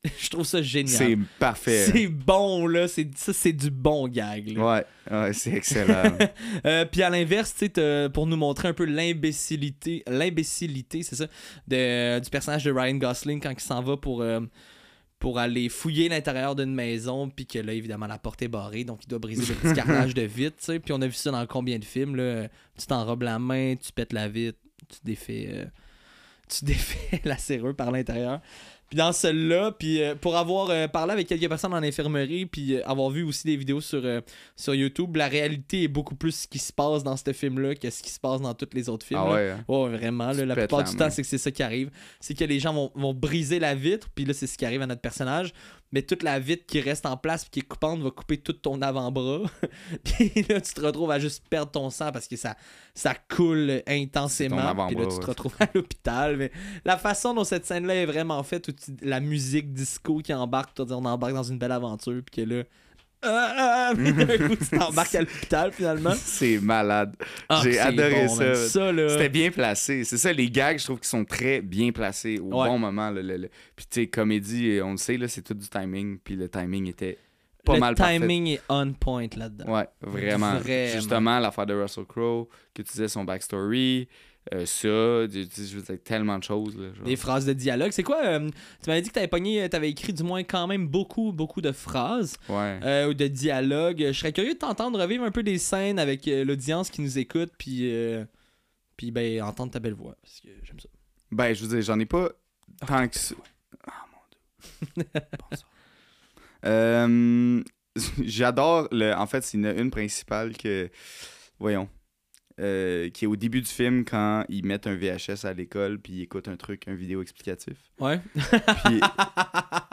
Je trouve ça génial. C'est parfait. C'est bon, là. C'est, ça, c'est du bon gag. Là. Ouais, ouais, c'est excellent. Euh, puis à l'inverse, tu sais, t'as- pour nous montrer un peu l'imbécilité, l'imbécilité, c'est ça, de, du personnage de Ryan Gosling quand il s'en va pour, euh, pour aller fouiller l'intérieur d'une maison, puis que là, évidemment, la porte est barrée, donc il doit briser le petit carrelage de vitre, tu sais. Puis on a vu ça dans combien de films, là? Tu t'enrobes la main, tu pètes la vitre, tu défais, euh, tu défais la serrure par l'intérieur. Puis dans celle-là, puis euh, pour avoir euh, parlé avec quelques personnes en infirmerie, puis euh, avoir vu aussi des vidéos sur, sur YouTube, la réalité est beaucoup plus ce qui se passe dans ce film-là que ce qui se passe dans tous les autres films. ah ouais. hein. Ouais, vraiment. là, la plupart la du main. temps, c'est que c'est ça qui arrive. C'est que les gens vont, vont briser la vitre, puis là, c'est ce qui arrive à notre personnage. Mais toute la vitre qui reste en place, puis qui est coupante, va couper tout ton avant-bras. puis là, tu te retrouves à juste perdre ton sang parce que ça, ça coule intensément. Puis là, tu te retrouves à l'hôpital. Mais la façon dont cette scène-là est vraiment faite, où tu- la musique disco qui embarque, tu on embarque dans une belle aventure, puis que là. Ah, ah, puis d'un coup, tu t'embarques à l'hôpital finalement. C'est malade. Ah, J'ai adoré bon, ça. man. Ça, là. C'était bien placé. C'est ça, les gags, je trouve qu'ils sont très bien placés au Ouais. bon moment. là, le- le- Puis, tu sais, comédie, on le sait, c'est tout du timing. Puis le timing était pas le mal parfait. timing est on point là-dedans. Ouais, vraiment. Vraiment. Justement, l'affaire de Russell Crowe, que tu disais son backstory, euh, ça, je veux dire, tellement de choses. Là. Des phrases de dialogue. C'est quoi euh, Tu m'avais dit que t'avais pogné, t'avais écrit du moins quand même beaucoup, beaucoup de phrases Ouais. euh, ou de dialogues. Je serais curieux de t'entendre revivre un peu des scènes avec euh, l'audience qui nous écoute, puis euh, puis ben entendre ta belle voix parce que j'aime ça. Ben, je veux dire, j'en ai pas tant que ça. Ah, mon dieu. Bonsoir. Euh, J'adore, le... en fait, c'est une, une principale que, voyons, euh, qui est au début du film quand ils mettent un VHS à l'école puis ils écoutent un truc, un vidéo explicatif. Ouais. Puis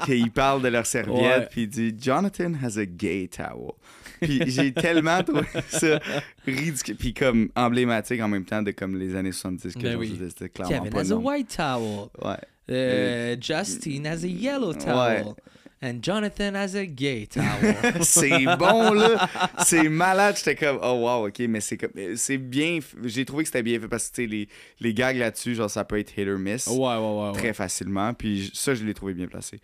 qu'ils parlent de leur serviette Ouais. puis il dit Jonathan has a gay towel. Puis j'ai tellement trouvé ça ridicule puis comme emblématique en même temps de comme les années 70 que Ben oui. c'était clairement Kevin pas has a white towel. Ouais. Euh, Justine has a yellow towel. And Jonathan has a gay towel. c'est bon là c'est malade j'étais comme oh wow ok mais c'est comme c'est bien j'ai trouvé que c'était bien fait parce que les, les gags là-dessus genre ça peut être hit or miss ouais, ouais, ouais. ouais. très facilement puis ça je l'ai trouvé bien placé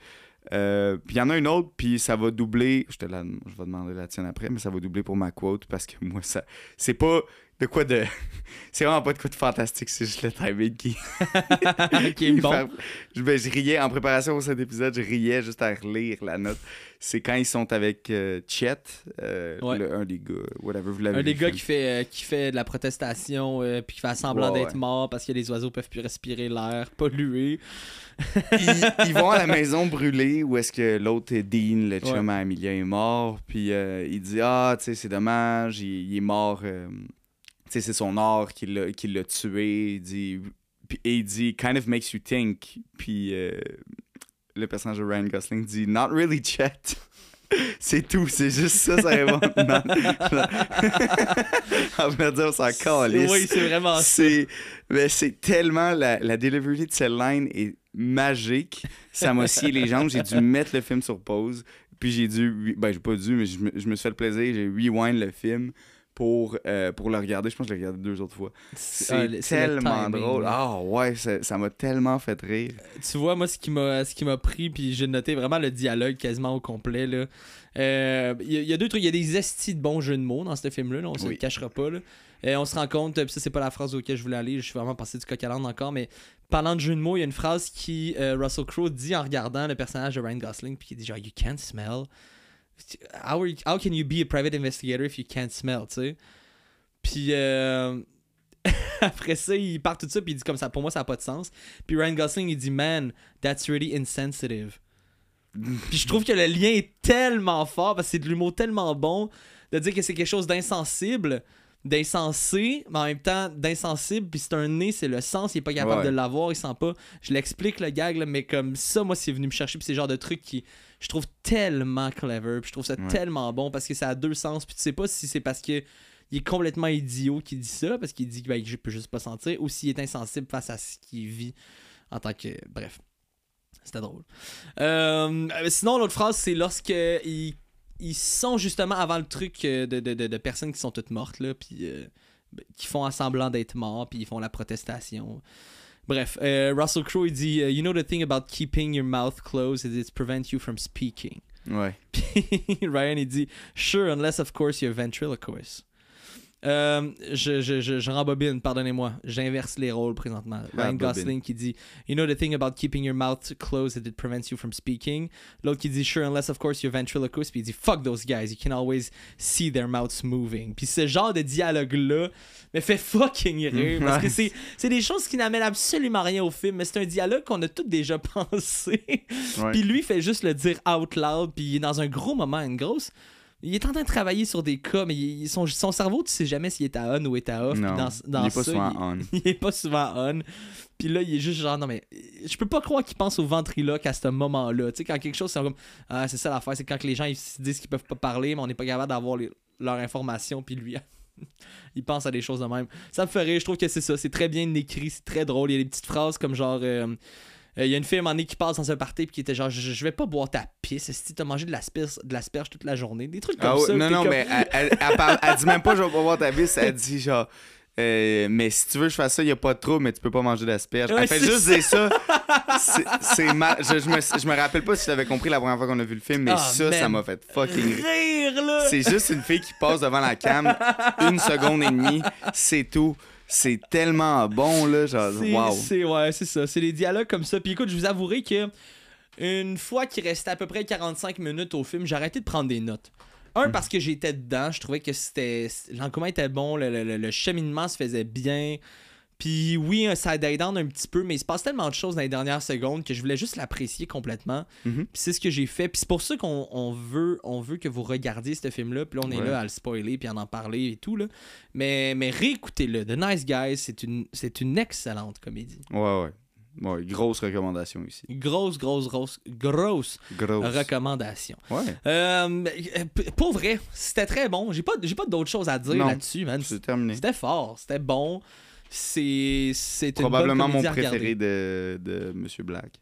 Euh, puis il y en a une autre puis ça va doubler je te la je vais demander la tienne après mais ça va doubler pour ma quote parce que moi ça c'est pas de quoi de c'est vraiment pas de quoi de fantastique c'est juste le timing qui qui est bon. Je, ben, je riais en préparation pour cet épisode, je riais juste à relire la note. C'est quand ils sont avec euh, Chet, euh, Ouais. le- un des gars, whatever, vous l'avez Un des gars qui fait, euh, qui fait de la protestation puis qui fait semblant Ouais, d'être ouais. mort parce que les oiseaux peuvent plus respirer l'air pollué. ils, ils vont à la maison brûlée où est-ce que l'autre euh, Dean, le chum à Amelia, est mort. Puis il dit Ah, tu sais, c'est dommage, il, il est mort. C'est son art qui l'a tué. Il dit, et il dit Kind of makes you think. Puis euh, le personnage de Ryan Gosling dit Not really, Chet. C'est tout, c'est juste ça, ça répond. Non. On va dire, s'en calisse. Oui, c'est vraiment ça. C'est mais c'est tellement la, la delivery de cette line est magique. Ça m'a scié les jambes. J'ai dû mettre le film sur pause. Puis j'ai dû. Ben, j'ai pas dû, mais je me, je me suis fait le plaisir. J'ai rewind le film pour, euh, pour le regarder. Je pense que je l'ai regardé deux autres fois. C'est le- c'est le tellement timing, drôle. Ah ouais, ça ça m'a tellement fait rire. Tu vois, moi, ce qui m'a ce qui m'a pris, puis j'ai noté vraiment le dialogue quasiment au complet. là. Euh, Il y, a- il y a deux trucs. Il y a des estis de bons jeux de mots dans ce film-là. là, on se Oui. le cachera pas. Là. Euh, on se rend compte, puis ça, c'est pas la phrase auquel je voulais aller. Je suis vraiment passé du coq à encore. Mais parlant de jeux de mots, il y a une phrase qui euh, Russell Crowe dit en regardant le personnage de Ryan Gosling, puis il dit genre, You can't smell. How, are you- how can you be a private investigator if you can't smell, tu sais? Puis euh, après ça, il part tout ça, puis il dit comme ça, pour moi, ça n'a pas de sens. Puis Ryan Gosling, il dit, man, that's really insensitive. puis je trouve que le lien est tellement fort, parce que c'est de l'humour tellement bon, de dire que c'est quelque chose d'insensible, d'insensé, mais en même temps d'insensible, puis c'est un nez, c'est le sens, il est pas capable Ouais. de l'avoir, il sent pas. Je l'explique le gag, là, mais comme ça, moi, c'est venu me chercher, puis c'est le genre de truc qui, je trouve tellement clever, puis je trouve ça Ouais. tellement bon, parce que ça a deux sens, puis tu sais pas si c'est parce que il est complètement idiot qui dit ça, parce qu'il dit qu'il peut juste pas sentir, ou s'il est insensible face à ce qu'il vit en tant que. Bref. C'était drôle. Euh, sinon, l'autre phrase, c'est lorsque ils, ils sont justement avant le truc euh, de, de, de, de personnes qui sont toutes mortes, là, puis euh, ben, qui font un semblant d'être morts, puis ils font la protestation. Bref, euh, Russell Crowe, il dit uh, You know the thing about keeping your mouth closed is it prevents you from speaking. Ouais. Puis Ryan, il dit Sure, unless of course you're ventriloquist. Euh, je, je, je, je rembobine, pardonnez-moi. J'inverse les rôles présentement. Ryan. Gosling qui dit You know the thing about keeping your mouth closed that it prevents you from speaking? L'autre qui dit Sure, unless of course you're ventriloquist. Puis il dit Fuck those guys, you can always see their mouths moving. Puis ce genre de dialogue-là me fait fucking rire. Parce que c'est c'est des choses qui n'amènent absolument rien au film, mais c'est un dialogue qu'on a tous déjà pensé. Puis lui fait juste le dire out loud, puis il est dans un gros moment, une grosse. Il est en train de travailler sur des cas, mais il- son, son cerveau, tu sais jamais s'il est à on ou est à off. non, dans, dans il est pas souvent il, on. il est pas souvent on. Puis là, il est juste genre, non, mais je peux pas croire qu'il pense au ventriloque à ce moment-là. Tu sais, quand quelque chose, c'est comme, ah, c'est ça l'affaire, c'est quand les gens ils se disent qu'ils peuvent pas parler, mais on n'est pas capable d'avoir leur information, puis lui. Il pense à des choses de même. Ça me rire, je trouve que c'est ça. C'est très bien écrit, c'est très drôle. Il y a des petites phrases comme genre. euh, euh, il y a une fille à un moment donné qui passe dans un party puis qui était genre je, je vais pas boire ta pisse si t'as mangé de l'asperge de l'asperge toute la journée des trucs comme Ah ça non, non, comme- mais elle, elle- elle parle- elle dit même pas je vais pas voir ta bise, elle dit genre. euh, mais si tu veux que je fasse ça, il a pas de trouble, mais tu peux pas manger d'asperges. Ouais, elle fait juste dire ça. C'est- mal. Je, je me, je me rappelle pas si tu avais compris la première fois qu'on a vu le film, mais Ah, ça, ça m'a fait fucking rire. C'est juste une fille qui passe devant la cam une seconde et demie, c'est tout. C'est tellement bon, là. Genre, C'est- wow. C'est ouais, c'est ça. C'est des dialogues comme ça. Puis écoute, je vous avouerai que une fois qu'il restait à peu près 45 minutes au film, j'ai arrêté de prendre des notes. Un, Hmm. parce que j'étais dedans, je trouvais que c'était l'encomment était bon, le, le- le- le cheminement se faisait bien. Puis oui, ça die down un petit peu, mais il se passe tellement de choses dans les dernières secondes que je voulais juste l'apprécier complètement. Mhm. Puis c'est ce que j'ai fait. Puis c'est pour ça qu'on on veut, on veut que vous regardiez ce film-là. Puis là, on est Ouais. là à le spoiler, puis à en parler et tout. Là. Mais, mais réécoutez-le. The Nice Guys, c'est une, c'est une excellente comédie. Ouais, ouais. Ouais, grosse recommandation ici. Grosse, grosse, grosse, grosse Grosse. recommandation. Ouais, Euh, pour vrai, c'était très bon. J'ai pas, j'ai pas d'autres choses à dire là-dessus, man. c'est terminé. C'était fort, c'était bon. C'est, c'est une Probablement bonne mon préféré de, de Monsieur Black.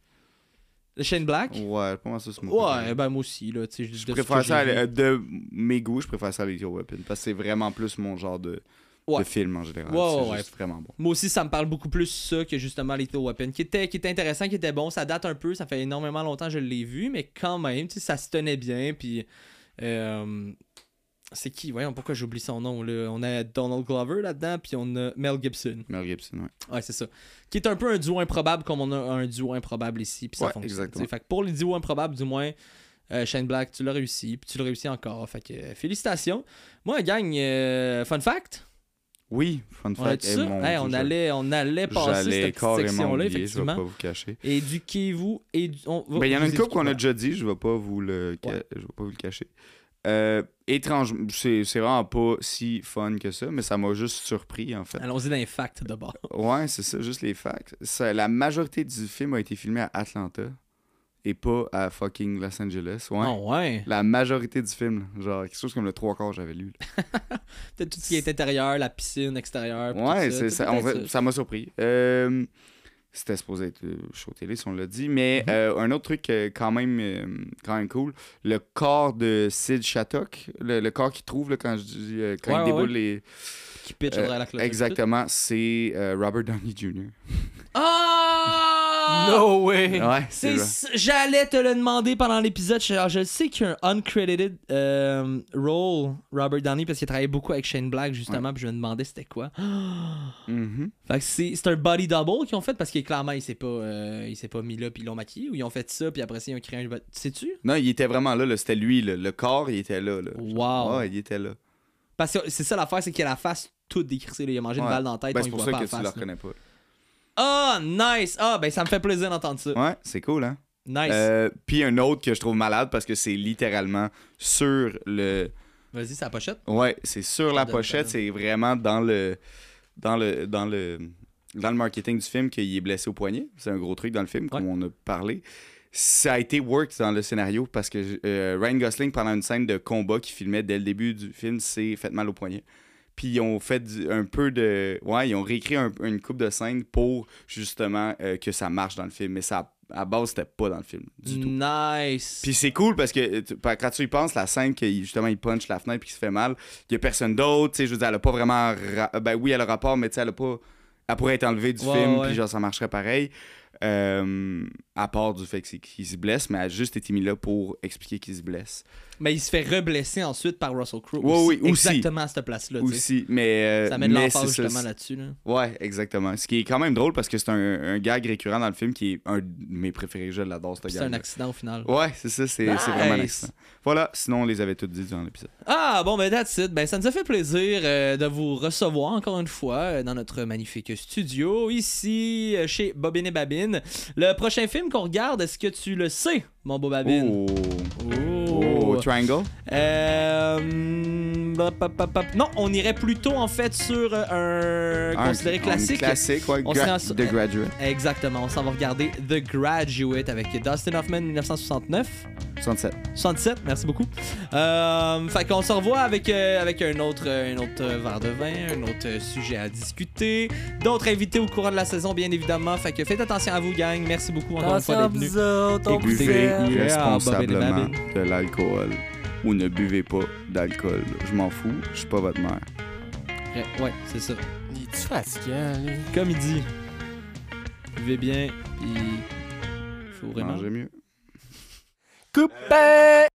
Le Shane Black? Ouais, pour moi, ça, c'est mon Ouais, ben moi aussi, là. tu sais, de Je préfère ça, à- de mes goûts, je préfère ça à Lethal Weapon. Parce que c'est vraiment plus mon genre de, Ouais. de film en général. Ouais, c'est ouais, juste vraiment bon. Moi aussi, ça me parle beaucoup plus ça que justement Lethal Weapon, qui était, qui était intéressant, qui était bon. Ça date un peu, ça fait énormément longtemps que je l'ai vu, mais quand même, tu sais, ça se tenait bien. Puis, euh, c'est qui? Voyons, pourquoi j'oublie son nom? Là On a Donald Glover là-dedans, puis on a Mel Gibson. Mel Gibson, ouais. Ouais, c'est ça. Qui est un peu un duo improbable, comme on a un duo improbable ici, puis ça Ouais, fonctionne. exactement. Fait que pour les duos improbables, du moins. euh, Shane Black, tu l'as réussi, puis tu l'as réussi encore. Fait que euh, félicitations. Moi, gang, euh, fun fact? Oui, fun fact. eh, ça? mon Hey, on, allait, on allait je- passer cette section-là, je vais effectivement. pas vous cacher. Éduquez-vous. Édu... on Ben, il y en a une couple qu'on a déjà dit, je vais pas vous le, Ouais. je vais pas vous le cacher. Euh, étrange, c'est vraiment pas si fun que ça, mais ça m'a juste surpris en fait. Allons-y dans les facts d'abord. Ouais, c'est ça, juste les facts. Ça, la majorité du film a été filmé à Atlanta et pas à fucking Los Angeles. Ouais. Oh, ouais. La majorité du film, genre quelque chose comme le trois quarts j'avais lu. Peut-être tout ce qui est intérieur, la piscine, extérieur. puis Ouais, tout ça m'a surpris. Euh, C'était supposé être euh, show télé, si on l'a dit. Mais Mhm. euh, un autre truc euh, quand même, euh, quand même cool, le corps de Sid Shattuck, le, le corps qu'il trouve là, quand, je dis, quand Ouais, il déboule ouais. les... Qui pitch derrière la cloche. exactement, c'est Robert Downey Jr. Ah! No way! Ouais, C'est vrai. ça- J'allais te le demander pendant l'épisode. Je, alors, je sais qu'il y a un uncredited euh, role, Robert Downey, parce qu'il travaillait beaucoup avec Shane Black, justement, puis je me demandais c'était quoi. Mhm. Fait que c'est un body double qu'ils ont fait parce que clairement il s'est pas, euh, il s'est pas mis là puis ils l'ont maquillé ou ils ont fait ça puis après ça ils ont créé un. Sais-tu? Non, il était vraiment là, là. c'était lui, là. le corps, il était là. là. Wow. Ouais, il était là. Parce que c'est ça l'affaire, c'est qu'il a la face toute décrissée. là. Il a mangé une balle dans la tête, Ben, on c'est pour voit ça que la tu là. reconnais pas. Ah, nice! Ah, ben ça me fait plaisir d'entendre ça. Ouais, c'est cool, hein? Nice. Euh, Puis un autre que je trouve malade parce que c'est littéralement sur le. Vas-y, c'est la pochette. Ouais, c'est sur la pochette, c'est vraiment dans le. Dans le. Dans le. Dans le marketing du film qu'il est blessé au poignet. C'est un gros truc dans le film, comme on a parlé. Ça a été work dans le scénario parce que euh, Ryan Gosling, pendant une scène de combat qu'il filmait dès le début du film, s'est fait mal au poignet. Puis ils ont fait un peu de. Ouais, ils ont réécrit un- une coupe de scène pour justement euh, que ça marche dans le film. Mais ça, à base, c'était pas dans le film du tout. Nice. Puis c'est cool parce que tu- quand tu y penses, la scène que justement il punch la fenêtre puis qu'il se fait mal, il y a personne d'autre, tu sais, je veux dire, elle a pas vraiment ra- ben oui, elle a rapport mais tu sais elle a pas elle pourrait être enlevée du Ouais, film puis genre ça marcherait pareil. Euh, à part du fait qu'il se blesse, mais elle a juste été mis là pour expliquer qu'il se blesse. Mais il se fait reblesser ensuite par Russell Crowe. Ouais, oui, aussi. Exactement à cette place-là. Aussi, mais euh, Ça met de l'emphase justement là-dessus. Là. Ouais, exactement. Ce qui est quand même drôle parce que c'est un, un gag récurrent dans le film qui est un de mes préférés. Je l'adore, ce Puis C'est un gag. accident au final. Ouais, c'est ça, c'est vraiment un accident. Voilà, sinon on les avait toutes dit durant l'épisode. Ah, bon, ben, that's it. Ben, ça nous a fait plaisir euh, de vous recevoir encore une fois euh, dans notre magnifique studio, ici, chez Bobine et Babine. Le prochain film qu'on regarde, est-ce que tu le sais, mon beau Babine? Oh. Oh, Triangle. Euh, hop, hop, hop, hop. Non, on irait plutôt en fait sur euh, un Un- considéré un classique. classique, ouais. On Gra- The Graduate. Exactement, on s'en va regarder The Graduate avec Dustin Hoffman 1969. 67. 67, merci beaucoup. Euh, fait qu'on se revoit avec, euh, avec un autre, euh, un autre euh, verre de vin, un autre euh, sujet à discuter, d'autres invités au courant de la saison, bien évidemment. Fait que faites attention à vous, gang. Merci beaucoup encore une fois d'être venus. Écoutez. Yeah, responsablement de l'alcool. Ou ne buvez pas d'alcool. Je m'en fous, je suis pas votre mère. Ouais, ouais, c'est ça. Il est-tu fatiguant, lui? Comme il dit, vivez bien, puis faut vraiment. Mangez mieux. Coupé!